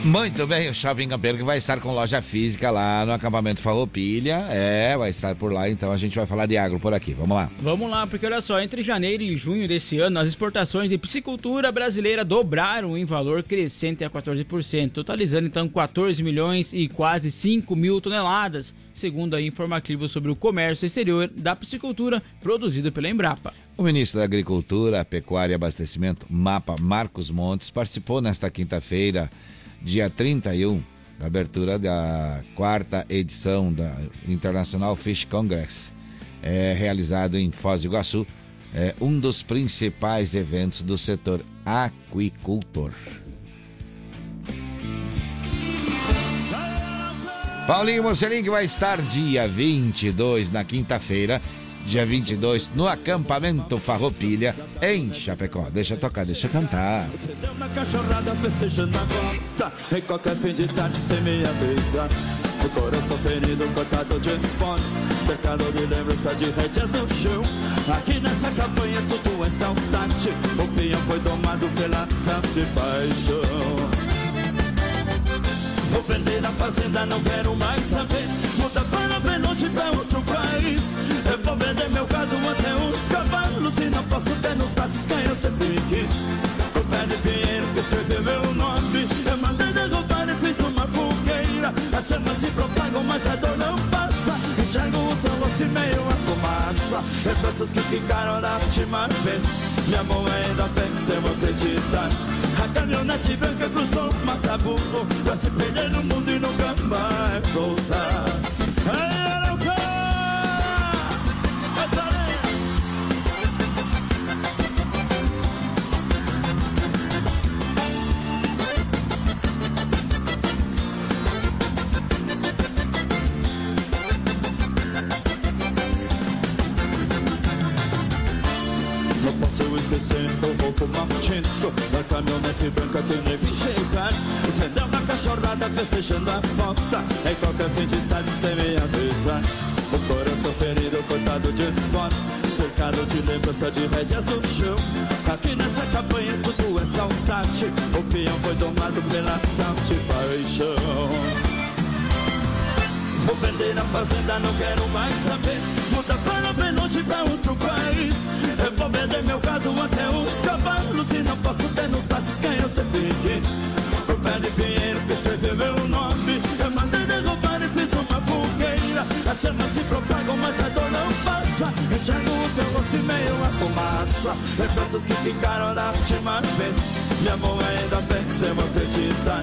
Muito bem, o Shopping Campeiro que vai estar com loja física lá no acampamento Farroupilha. É, vai estar por lá, então a gente vai falar de agro por aqui. Vamos lá. Vamos lá, porque olha só, entre janeiro e junho desse ano, as exportações de piscicultura brasileira dobraram em valor crescente a 14%, totalizando então 14 milhões e quase 5 mil toneladas, segundo a informativo sobre o comércio exterior da piscicultura produzido pela Embrapa. O ministro da Agricultura, Pecuária e Abastecimento, MAPA, Marcos Montes, participou nesta quinta-feira dia 31, da abertura da quarta edição da International Fish Congress, é, realizado em Foz do Iguaçu, é um dos principais eventos do setor aquicultor. Paulinho Mocelin que vai estar dia 22, na quinta-feira, dia 22, no acampamento Farroupilha, em Chapecó. Deixa tocar, deixa cantar. Deu uma cachorrada festejando a volta qualquer fim de tarde sem me avisar O coração ferido, cortado de esportes Cercado de lembrança de rédeas no chão Aqui nessa campanha tudo é saudade O pinhão foi domado pela de paixão Vou vender a fazenda, não quero mais saber Muda para bem longe pra outro país Eu vou vender meu gado até os cavalos. E não posso ter nos braços quem eu sempre quis? O pé de pinheiro que escreveu meu nome. Eu mandei derrubar e fiz uma fogueira. As chamas se propagam, mas a dor não passa. Enxergo o seu rosto e meio a fumaça. Lembranças que ficaram da última vez. Minha mão ainda vem sem eu acreditar. A caminhonete branca cruzou o Mataburro Pra se perder no mundo e nunca mais voltar o roubo maldito Da caminhonete branca que nem vi chegar Vendeu uma cachorrada festejando a volta Em qualquer fim de tarde sem me avisar. O coração ferido, cortado de esporte Cercado de lembrança de rédeas no chão. Aqui nessa campanha tudo é saudade. O peão foi domado pela tal de paixão. Vou vender a fazenda, não quero mais saber. Muda para bem longe pra outro país Vou vender meu gado até os cavalos E não posso ter nos braços quem eu sempre quis. O pé de pinheiro que escreveu meu nome. Eu mandei derrubar e fiz uma fogueira. As chamas se propagam, mas a dor não passa. Enxergo o seu rosto e meio a fumaça. Lembranças que ficaram da última vez. Minha mão ainda vem sem eu acreditar.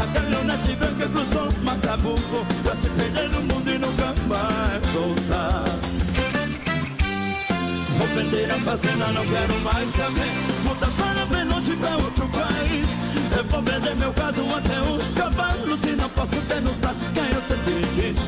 A caminhonete branca cruzou o Mataburro Pra se perder no mundo e nunca mais voltar Vou vender a fazenda, não quero mais saber. Muda para bem longe pra outro país. Eu vou vender meu gado até os cavalos E não posso ter nos braços quem eu sempre quis.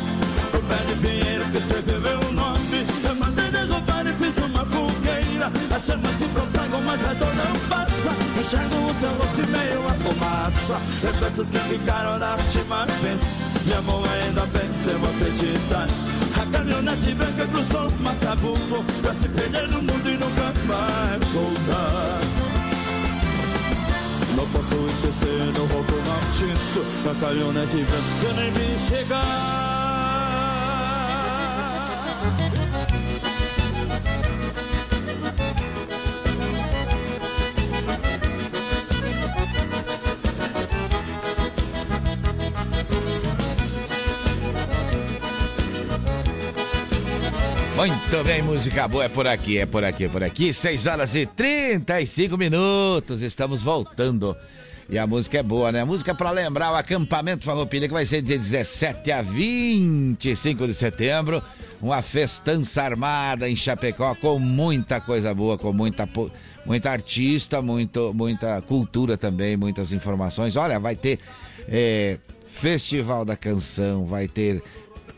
O pé de pinheiro que escreveu meu nome. Eu mandei derrubar e fiz uma fogueira. As chamas se propagam, mas a dor não passa. Enxergo o seu rosto e meio a fumaça. Lembranças que ficaram da última vez. Minha mão ainda vem sem eu acreditar caminhonete branca cruzou o Mataburro Pra se perder no mundo e nunca mais voltar. Não posso esquecer do roubo maldito Da caminhonete branca eu nem vi chegar Muito bem, música boa é por aqui, é por aqui, é por aqui. 6 horas e 35 minutos, estamos voltando. E a música é boa, né? A música para lembrar o acampamento Farroupilha, que vai ser de 17 a 25 de setembro. Uma festança armada em Chapecó com muita coisa boa, com muita, muita artista, muito, muita cultura também, muitas informações. Olha, vai ter eh, Festival da Canção, vai ter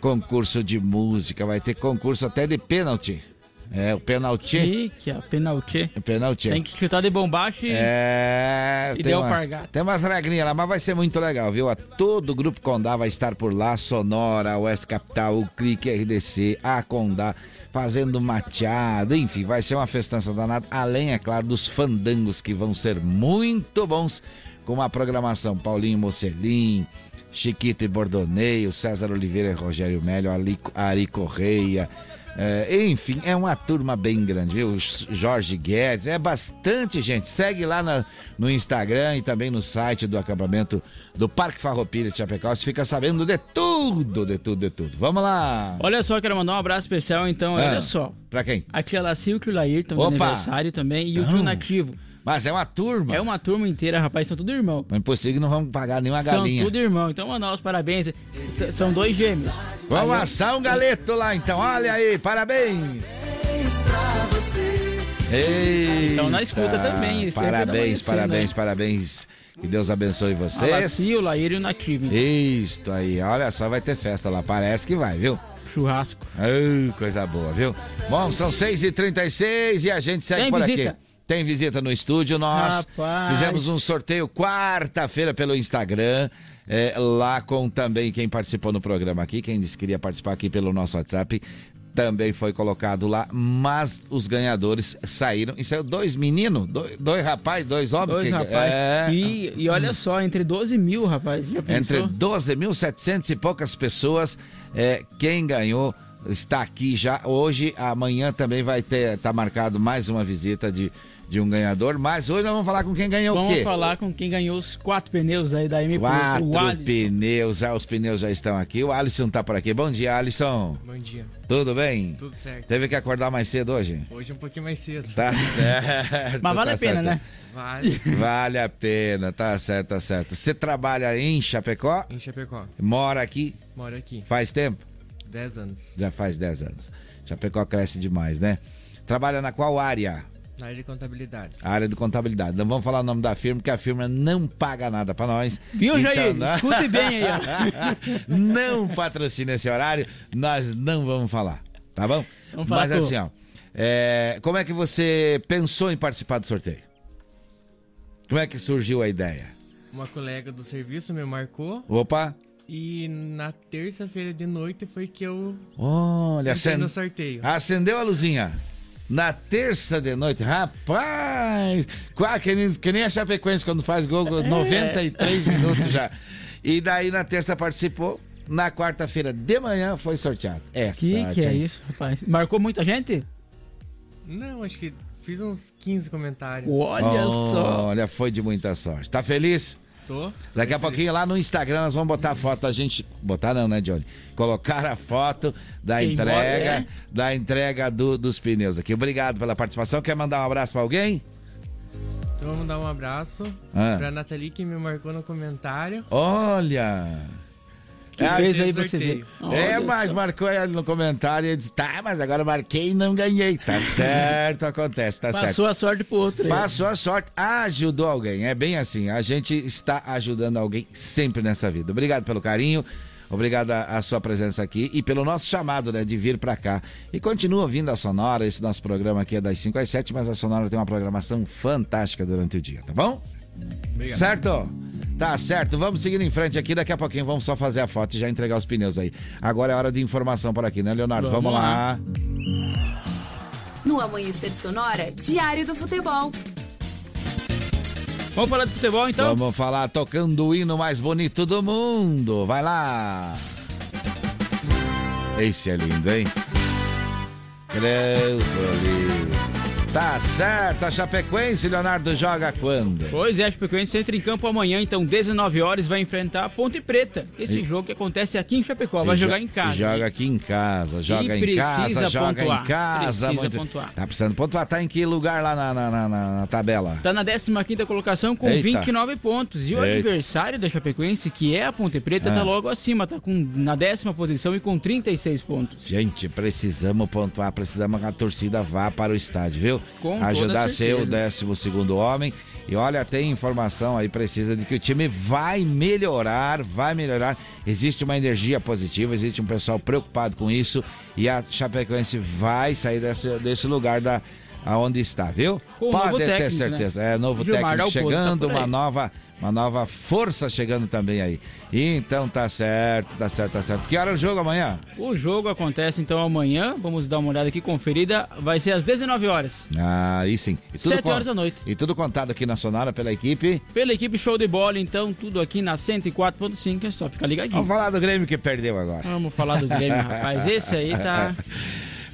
concurso de música, vai ter concurso até de pênalti. É, o pênalti. Ih, que é penalti. Pênalti. Tem que chutar de bombacha e... É, E tem deu umas, alpargata. tem umas regrinhas lá, mas vai ser muito legal, viu? A todo o Grupo Condá vai estar por lá, Sonora, Oeste Capital, o Clique RDC, a Condá, fazendo mateada, enfim, vai ser uma festança danada, além, é claro, dos fandangos que vão ser muito bons com uma programação Paulinho Mocelin, Chiquito e Bordoneio, César Oliveira e Rogério Melo, Ali- Ari Correia. é, enfim, é uma turma bem grande, viu? Jorge Guedes, é bastante gente. Segue lá na- no Instagram e também no site do acampamento do Parque Farroupilha de Chapecó. Você fica sabendo de tudo, de tudo, de tudo. Vamos lá! Olha só, quero mandar um abraço especial, então, Ah, olha só. Pra quem? Aqui a Lacilco e o Lair Opa! aniversário também, e o Não. Tio Nativo. Mas é uma turma. É uma turma inteira, rapaz, são tudo irmão. É impossível que não vamos pagar nenhuma galinha. São tudo irmão, então mandar os parabéns. S- São dois gêmeos. Vamos Aí, assar um galeto lá então, olha aí, parabéns! Eita, Então na escuta também, Parabéns, amanhecendo, parabéns, né? parabéns. Que Deus abençoe A vocês. Laci, o Lair e o Nativo. então. Isto aí, olha só, vai ter festa lá, parece que vai, viu? Churrasco. Ai, coisa boa, viu? Bom, são 6h36 e a gente segue Tem por visita? aqui. Tem visita no estúdio, nós Rapaz. fizemos um sorteio quarta-feira pelo Instagram, é, lá com também quem participou no programa aqui, quem disse que queria participar aqui pelo nosso WhatsApp, também foi colocado lá, mas os ganhadores saíram, e saiu dois meninos, dois, dois rapazes, dois homens. Dois que- rapazes. é, E, e olha só, entre 12 mil, rapaz. Entre pensou? 12.700 e poucas pessoas, é, quem ganhou está aqui já. Hoje, amanhã também vai ter, tá marcado mais uma visita de, de um ganhador, mas hoje nós vamos falar com quem ganhou o Vamos quê? falar com quem ganhou os quatro pneus aí da M Plus, o Quatro Alisson. pneus, já, os pneus já estão aqui. O Alisson tá por aqui. Bom dia, Alisson. Bom dia. Tudo bem? Tudo certo. Teve que acordar mais cedo hoje? Hoje um pouquinho mais cedo. Tá <laughs> certo. Mas vale tá a pena, certo. né? Vale. Vale a pena, tá certo, tá certo. Você trabalha em Chapecó? Em Chapecó. Mora aqui? Moro aqui. Faz tempo? 10 anos. Já faz 10 anos. Chapecó cresce demais, né? Trabalha na qual área? Na área de contabilidade. A área de contabilidade. Não vamos falar o nome da firma, porque a firma não paga nada pra nós. Viu, Jair? né? Escute bem aí, <laughs> não patrocina esse horário, nós não vamos falar, tá bom? Vamos falar Mas com- assim, ó, é, como é que você pensou em participar do sorteio? Como é que surgiu a ideia? Uma colega do serviço me marcou Opa, e na terça-feira de noite foi que eu olha, entrei acen- no sorteio. acendeu a luzinha. Na terça de noite, rapaz, que nem, que nem a Chapecoense quando faz gol, É. 93 minutos já. E daí na terça participou, na quarta-feira de manhã foi sorteado. Essa, Que que é isso, rapaz? Marcou muita gente? Não, acho que fiz uns 15 comentários. Olha só. Olha, foi de muita sorte. Tá feliz? Tô. Daqui a pouquinho lá no Instagram nós vamos botar a foto da gente. Botar não, né, Johnny? Colocar a foto da Quem entrega, mora, é? da entrega do- dos pneus aqui. Obrigado pela participação. Quer mandar um abraço pra alguém? Então vamos dar um abraço Ah. pra Nathalie que me marcou no comentário. Olha! Que É, fez aí pra você ver. É, mas só. marcou aí no comentário e disse: tá, mas agora marquei e não ganhei. Tá <laughs> certo, acontece, tá certo. Passou a sorte pro outro. aí. Passou a sorte, ajudou alguém. É bem assim, a gente está ajudando alguém sempre nessa vida. Obrigado pelo carinho, obrigado a, a sua presença aqui e pelo nosso chamado, né, de vir pra cá. E continua ouvindo a Sonora, esse nosso programa aqui é das 5 às 7, mas a Sonora tem uma programação fantástica durante o dia, tá bom? Obrigado. Certo? Tá certo, vamos seguir em frente aqui, daqui a pouquinho vamos só fazer a foto e já entregar os pneus aí. Agora é hora de informação por aqui, né, Leonardo? Vamos, Vamos lá. No Amanhecer Sonora, Diário do Futebol. Vamos falar de futebol então? Vamos falar tocando o hino mais bonito do mundo. Vai lá. Esse é lindo, hein? Livre. Tá certo, a Chapecoense, Leonardo joga quando? Pois é, a Chapecoense entra em campo amanhã, então 19 horas vai enfrentar a Ponte Preta. Esse E- jogo que acontece aqui em Chapecó, vai jogar jo- em casa. Joga aqui em casa, joga em casa, joga pontuar, em casa. precisa muito- pontuar. Tá precisando pontuar, tá em que lugar lá na, na, na- na- na tabela? Tá na 15ª colocação com Eita. 29 pontos. E o Eita. adversário da Chapecoense, que é a Ponte Preta, Ah. tá logo acima, tá com, na décima posição e com 36 pontos. Gente, precisamos pontuar, precisamos que a torcida vá para o estádio, viu? Com Ajudar a ser o certeza. 12 segundo homem. E olha, tem informação aí precisa de que o time vai melhorar, vai melhorar. Existe uma energia positiva, existe um pessoal preocupado com isso e a Chapecoense vai sair desse, desse lugar da, aonde está, viu? Com Pode novo ter técnico, certeza. né? É, novo Gilmar técnico tá chegando, aí. uma nova, uma nova força chegando também aí. Então tá certo, tá certo, tá certo. Que hora é o jogo amanhã? O jogo acontece então amanhã. Vamos dar uma olhada aqui, conferida. Vai ser às 19 horas. Ah, aí sim. E Sete con- horas da noite. E tudo contado aqui na Sonora pela equipe. Pela equipe Show de Bola, então, tudo aqui na 104.5. É só ficar ligadinho. Vamos falar do Grêmio que perdeu agora. Vamos falar do Grêmio, <laughs> rapaz. Esse aí tá. <laughs>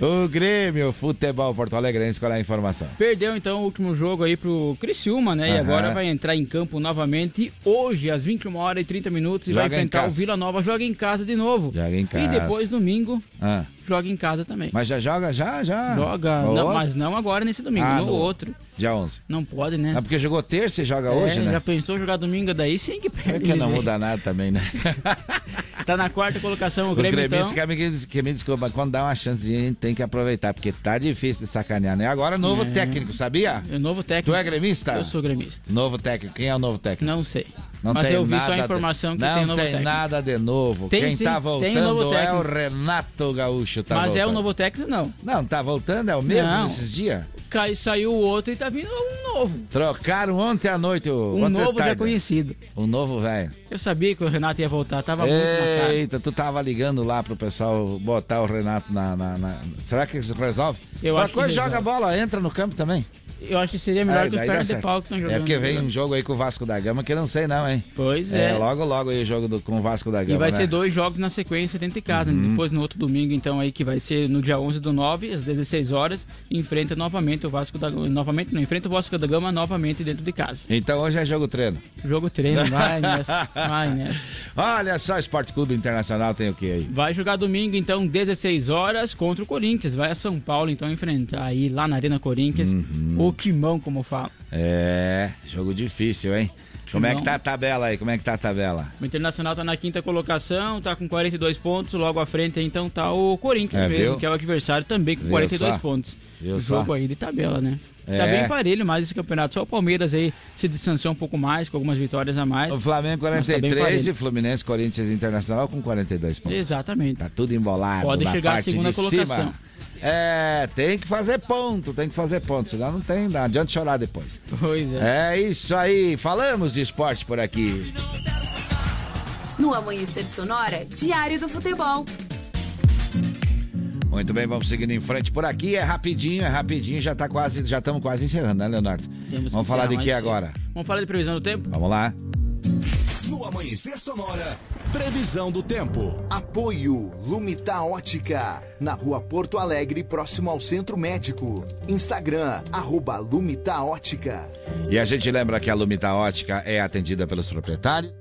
O Grêmio Futebol Porto Alegrense, qual é a informação? Perdeu então o último jogo aí pro Criciúma, né? E Aham. agora vai entrar em campo novamente hoje, às 21 horas e 30 minutos, e Joga vai enfrentar o. Vila Nova. Joga em casa de novo. Joga em casa. E depois, domingo, Ah, joga em casa também. mas já joga, já, já. Joga, não, mas não agora nesse domingo, Ah, no, no- outro. Dia 11. Não pode, né? Ah, porque jogou terça e joga É, hoje, né? Já pensou jogar domingo daí? Sim que É perde. que não né? muda nada também, né? <laughs> Tá na quarta colocação o Os Grêmio, gremistas então. que, me, que me desculpa, quando dá uma chancezinha, a gente tem que aproveitar, porque tá difícil de sacanear, né? Agora, novo É. técnico, sabia? O novo técnico. Tu é gremista? Eu sou gremista. Novo técnico, quem é o novo técnico? Não sei. Não Mas tem eu vi só a informação de, que não tem novo tem técnico. nada de novo. Tem Quem sim, tá tem voltando é o. Renato Gaúcho. Tá Mas é o voltando. novo técnico, não. Não, tá voltando, é o mesmo Não. nesses dias? Cai, saiu o outro e tá vindo um novo. Trocaram ontem à noite o. Um novo já conhecido. Um novo velho. Eu sabia que o Renato ia voltar, tava muito cara. Eita, tu tava ligando lá pro pessoal botar o Renato na. na- na- Será que isso resolve? Eu Qualquer acho coisa joga a bola, entra no campo também. Eu acho que seria melhor É, que os pernas de pau que estão jogando. É porque vem um jogo aí com o Vasco da Gama que eu não sei não, hein? Pois é. logo, logo aí o jogo do- com o Vasco da Gama, E vai né? ser dois jogos na sequência dentro de casa. né? Uhum. Depois no outro domingo, então, aí que vai ser no dia 11 do 9, às 16 horas, enfrenta novamente o Vasco da Gama. Novamente não, enfrenta o Vasco da Gama novamente dentro de casa. Então hoje é jogo treino. Jogo treino, <laughs> vai nessa, vai nessa. Olha só, Esporte Clube Internacional tem o que aí? Vai jogar domingo, então, 16 horas contra o Corinthians. Vai a São Paulo, então, enfrentar aí lá na Arena Corinthians o Timão, como fala. É, jogo difícil, hein? Como é que tá a tabela aí? Como é que tá a tabela? O Internacional tá na quinta colocação, tá com 42 pontos. Logo à frente, então, tá o Corinthians É, mesmo, viu? que é o adversário também com Viu 42 só? pontos. Viu o só? jogo aí de tabela, né? Tá É. bem parelho mais esse campeonato. Só o Palmeiras aí se distanciou um pouco mais, com algumas vitórias a mais. O Flamengo Mas tá bem 43 parelho. e Fluminense, Corinthians Internacional com 42 pontos. Exatamente. Tá tudo embolado Pode na chegar à parte segunda colocação. cima. É, tem que fazer ponto, tem que fazer ponto, senão não tem, não adianta chorar depois. Pois é. É isso aí, falamos de esporte por aqui. No Amanhecer Sonora, Diário do Futebol. Muito bem, vamos seguindo em frente por aqui, é rapidinho, é rapidinho, já tá quase, já estamos quase encerrando, né, Leonardo? Temos Vamos que falar de que agora? Vamos falar de previsão do tempo? Vamos lá. No Amanhecer Sonora, previsão do tempo. Apoio Lumita Ótica, na rua Porto Alegre, próximo ao Centro Médico. Instagram, arroba Lumita Ótica. E a gente lembra que a Lumita Ótica é atendida pelos proprietários.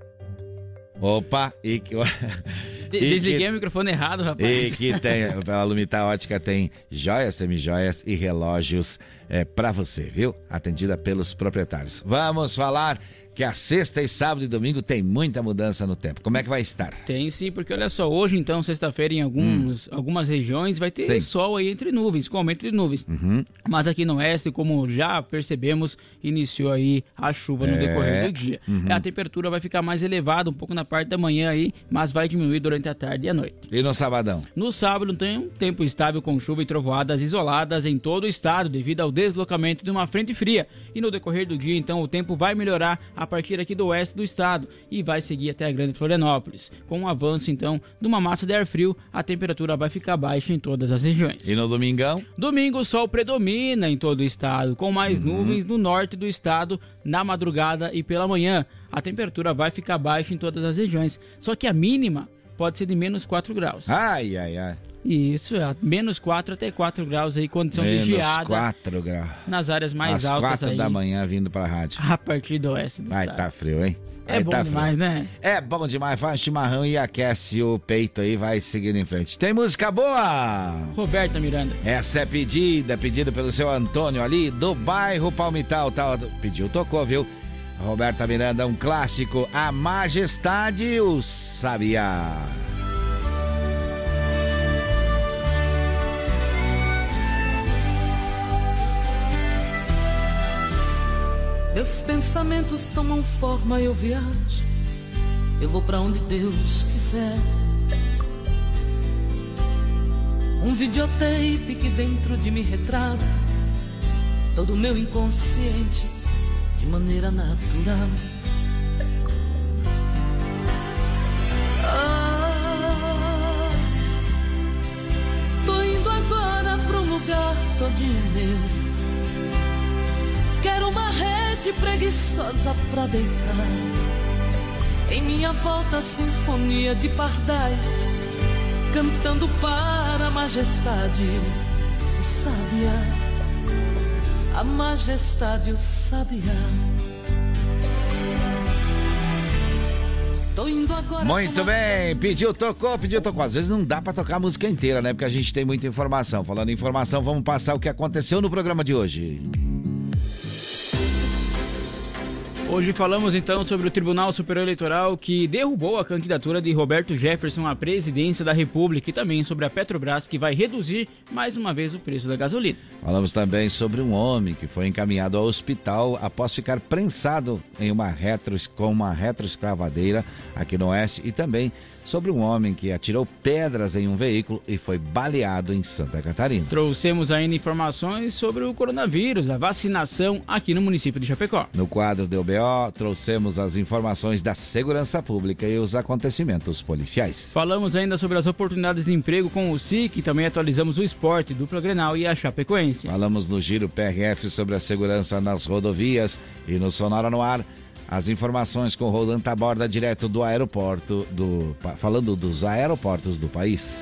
Opa, e que. <laughs> De- Desliguei que- o microfone errado, rapaz. E que tem, a Lumita Ótica tem joias, semijoias e relógios é, para você, viu? Atendida pelos proprietários. Vamos falar que a sexta e sábado e domingo tem muita mudança no tempo. Como é que vai estar? Tem sim, porque olha só, hoje então, sexta-feira, em alguns, algumas regiões vai ter Hum. Sim. sol aí entre nuvens, com aumento de nuvens. Uhum. Mas aqui no oeste, como já percebemos, iniciou aí a chuva no É. decorrer do dia. Uhum. A temperatura vai ficar mais elevada um pouco na parte da manhã aí, mas vai diminuir durante a tarde e a noite. E no sabadão? No sábado tem um tempo estável com chuva e trovoadas isoladas em todo o estado devido ao deslocamento de uma frente fria. E no decorrer do dia, então, o tempo vai melhorar a partir aqui do oeste do estado e vai seguir até a Grande Florianópolis. Com o avanço, então, de uma massa de ar frio, a temperatura vai ficar baixa em todas as regiões. E no domingão? Domingo, o sol predomina em todo o estado, com mais nuvens no norte do estado na madrugada e pela manhã. A temperatura vai ficar baixa em todas as regiões, só que a mínima pode ser de menos 4 graus. Ai, ai, ai. Isso, é menos 4 até 4 graus aí, condição Menos de geada 4 graus. nas áreas mais Às altas 4 aí. da manhã vindo pra rádio. A partir do oeste do Vai estado. tá frio, hein? É Vai bom tá demais, frio. né? É bom demais, faz um chimarrão e aquece o peito aí, vai seguindo em frente. Tem música boa? Roberta Miranda. Essa é pedida, pedida pelo seu Antônio ali, do bairro Palmital. Tá, pediu, tocou, viu? Roberta Miranda, um clássico, A Majestade, o Sabiá. Meus pensamentos tomam forma eu viajo. Eu vou pra onde Deus quiser. Um videotape que dentro de mim retrata todo o meu inconsciente de maneira natural. Ah, tô indo agora pra um lugar todinho meu. Quero uma rede preguiçosa pra deitar. Em minha volta, sinfonia de pardais, cantando para a majestade, o sabiá, a majestade, o sabiá. Muito bem, pediu, tocou, pediu, tocou. Às vezes não dá pra tocar a música inteira, né? Porque a gente tem muita informação. Falando em informação, vamos passar o que aconteceu no programa de hoje. Hoje falamos então sobre o Tribunal Superior Eleitoral que derrubou a candidatura de Roberto Jefferson à presidência da República e também sobre a Petrobras que vai reduzir mais uma vez o preço da gasolina. Falamos também sobre um homem que foi encaminhado ao hospital após ficar prensado em uma retro, com uma retroescravadeira aqui no Oeste e também sobre um homem que atirou pedras em um veículo e foi baleado em Santa Catarina. Trouxemos ainda informações sobre o coronavírus, a vacinação aqui no município de Chapecó. No quadro do BO, trouxemos as informações da segurança pública e os acontecimentos policiais. Falamos ainda sobre as oportunidades de emprego com o SIC e também atualizamos o esporte, dupla Grenal e a Chapecoense. Falamos no Giro PRF sobre a segurança nas rodovias e no Sonora no Ar. As informações com Roland Taborda direto do aeroporto do falando dos aeroportos do país.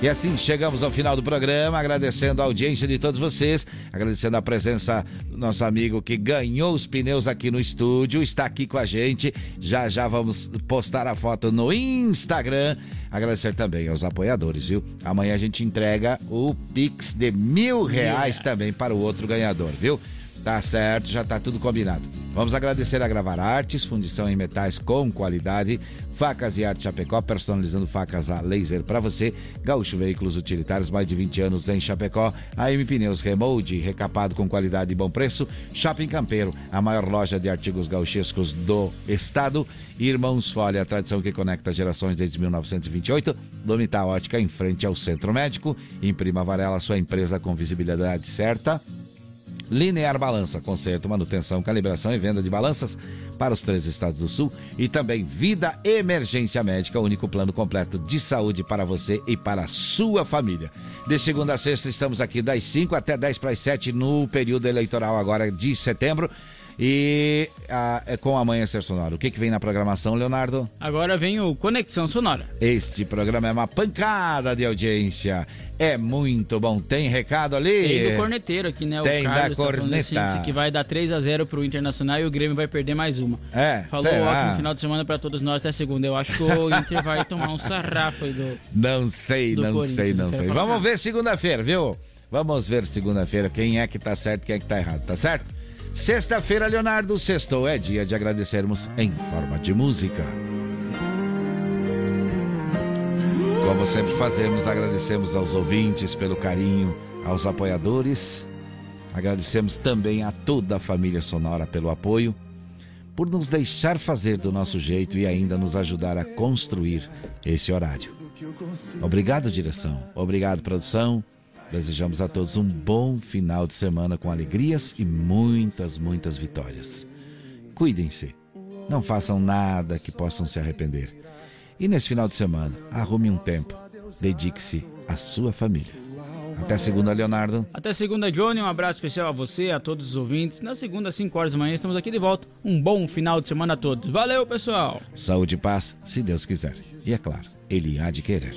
E assim chegamos ao final do programa, agradecendo a audiência de todos vocês, agradecendo a presença do nosso amigo que ganhou os pneus aqui no estúdio, está aqui com a gente. Já já vamos postar a foto no Instagram. Agradecer também aos apoiadores, viu? Amanhã a gente entrega o Pix de mil reais também para o outro ganhador, viu? Tá certo, já tá tudo combinado. Vamos agradecer a Gravar Artes, fundição em metais com qualidade, Facas e Arte Chapecó, personalizando facas a laser para você, Gaúcho Veículos Utilitários, mais de 20 anos em Chapecó, AM Pneus Remold, recapado com qualidade e bom preço, Shopping Campeiro, a maior loja de artigos gauchescos do estado, Irmãos Folha, a tradição que conecta gerações desde 1928, Domita Ótica em frente ao Centro Médico, Imprima Varela, sua empresa com visibilidade certa, Linear Balança, conserto, manutenção, calibração e venda de balanças para os três estados do sul e também Vida Emergência Médica, único plano completo de saúde para você e para a sua família. De segunda a sexta estamos aqui das 5 até 10 para as 7 no período eleitoral agora de setembro. E a, é com Amanhecer Sonora. O que, que vem na programação, Leonardo? Agora vem o Conexão Sonora. Este programa é uma pancada de audiência. É muito bom. Tem recado ali? Tem do corneteiro aqui, né? Tem o da Carlos tá falando corneta. assim, que vai dar 3 a 0 pro Internacional e o Grêmio vai perder mais uma. É, Falou será? ótimo final de semana pra todos nós até segunda. Eu acho que o <laughs> Inter vai tomar um sarrafo aí do. Não sei, do não sei, não sei. Vamos ver segunda-feira, viu? Vamos ver segunda-feira quem é que tá certo, quem é que tá errado, tá certo? Sexta-feira, Leonardo, sextou é dia de agradecermos em forma de música. Como sempre fazemos, agradecemos aos ouvintes pelo carinho, aos apoiadores. Agradecemos também a toda a família Sonora pelo apoio, por nos deixar fazer do nosso jeito e ainda nos ajudar a construir esse horário. Obrigado, direção. Obrigado, produção. Desejamos a todos um bom final de semana com alegrias e muitas, muitas vitórias. Cuidem-se. Não façam nada que possam se arrepender. E nesse final de semana, arrume um tempo. Dedique-se à sua família. Até segunda, Leonardo. Até segunda, Johnny. Um abraço especial a você, a todos os ouvintes. Na segunda, às 5 horas da manhã, estamos aqui de volta. Um bom final de semana a todos. Valeu, pessoal! Saúde e paz, se Deus quiser. E é claro, Ele há de querer.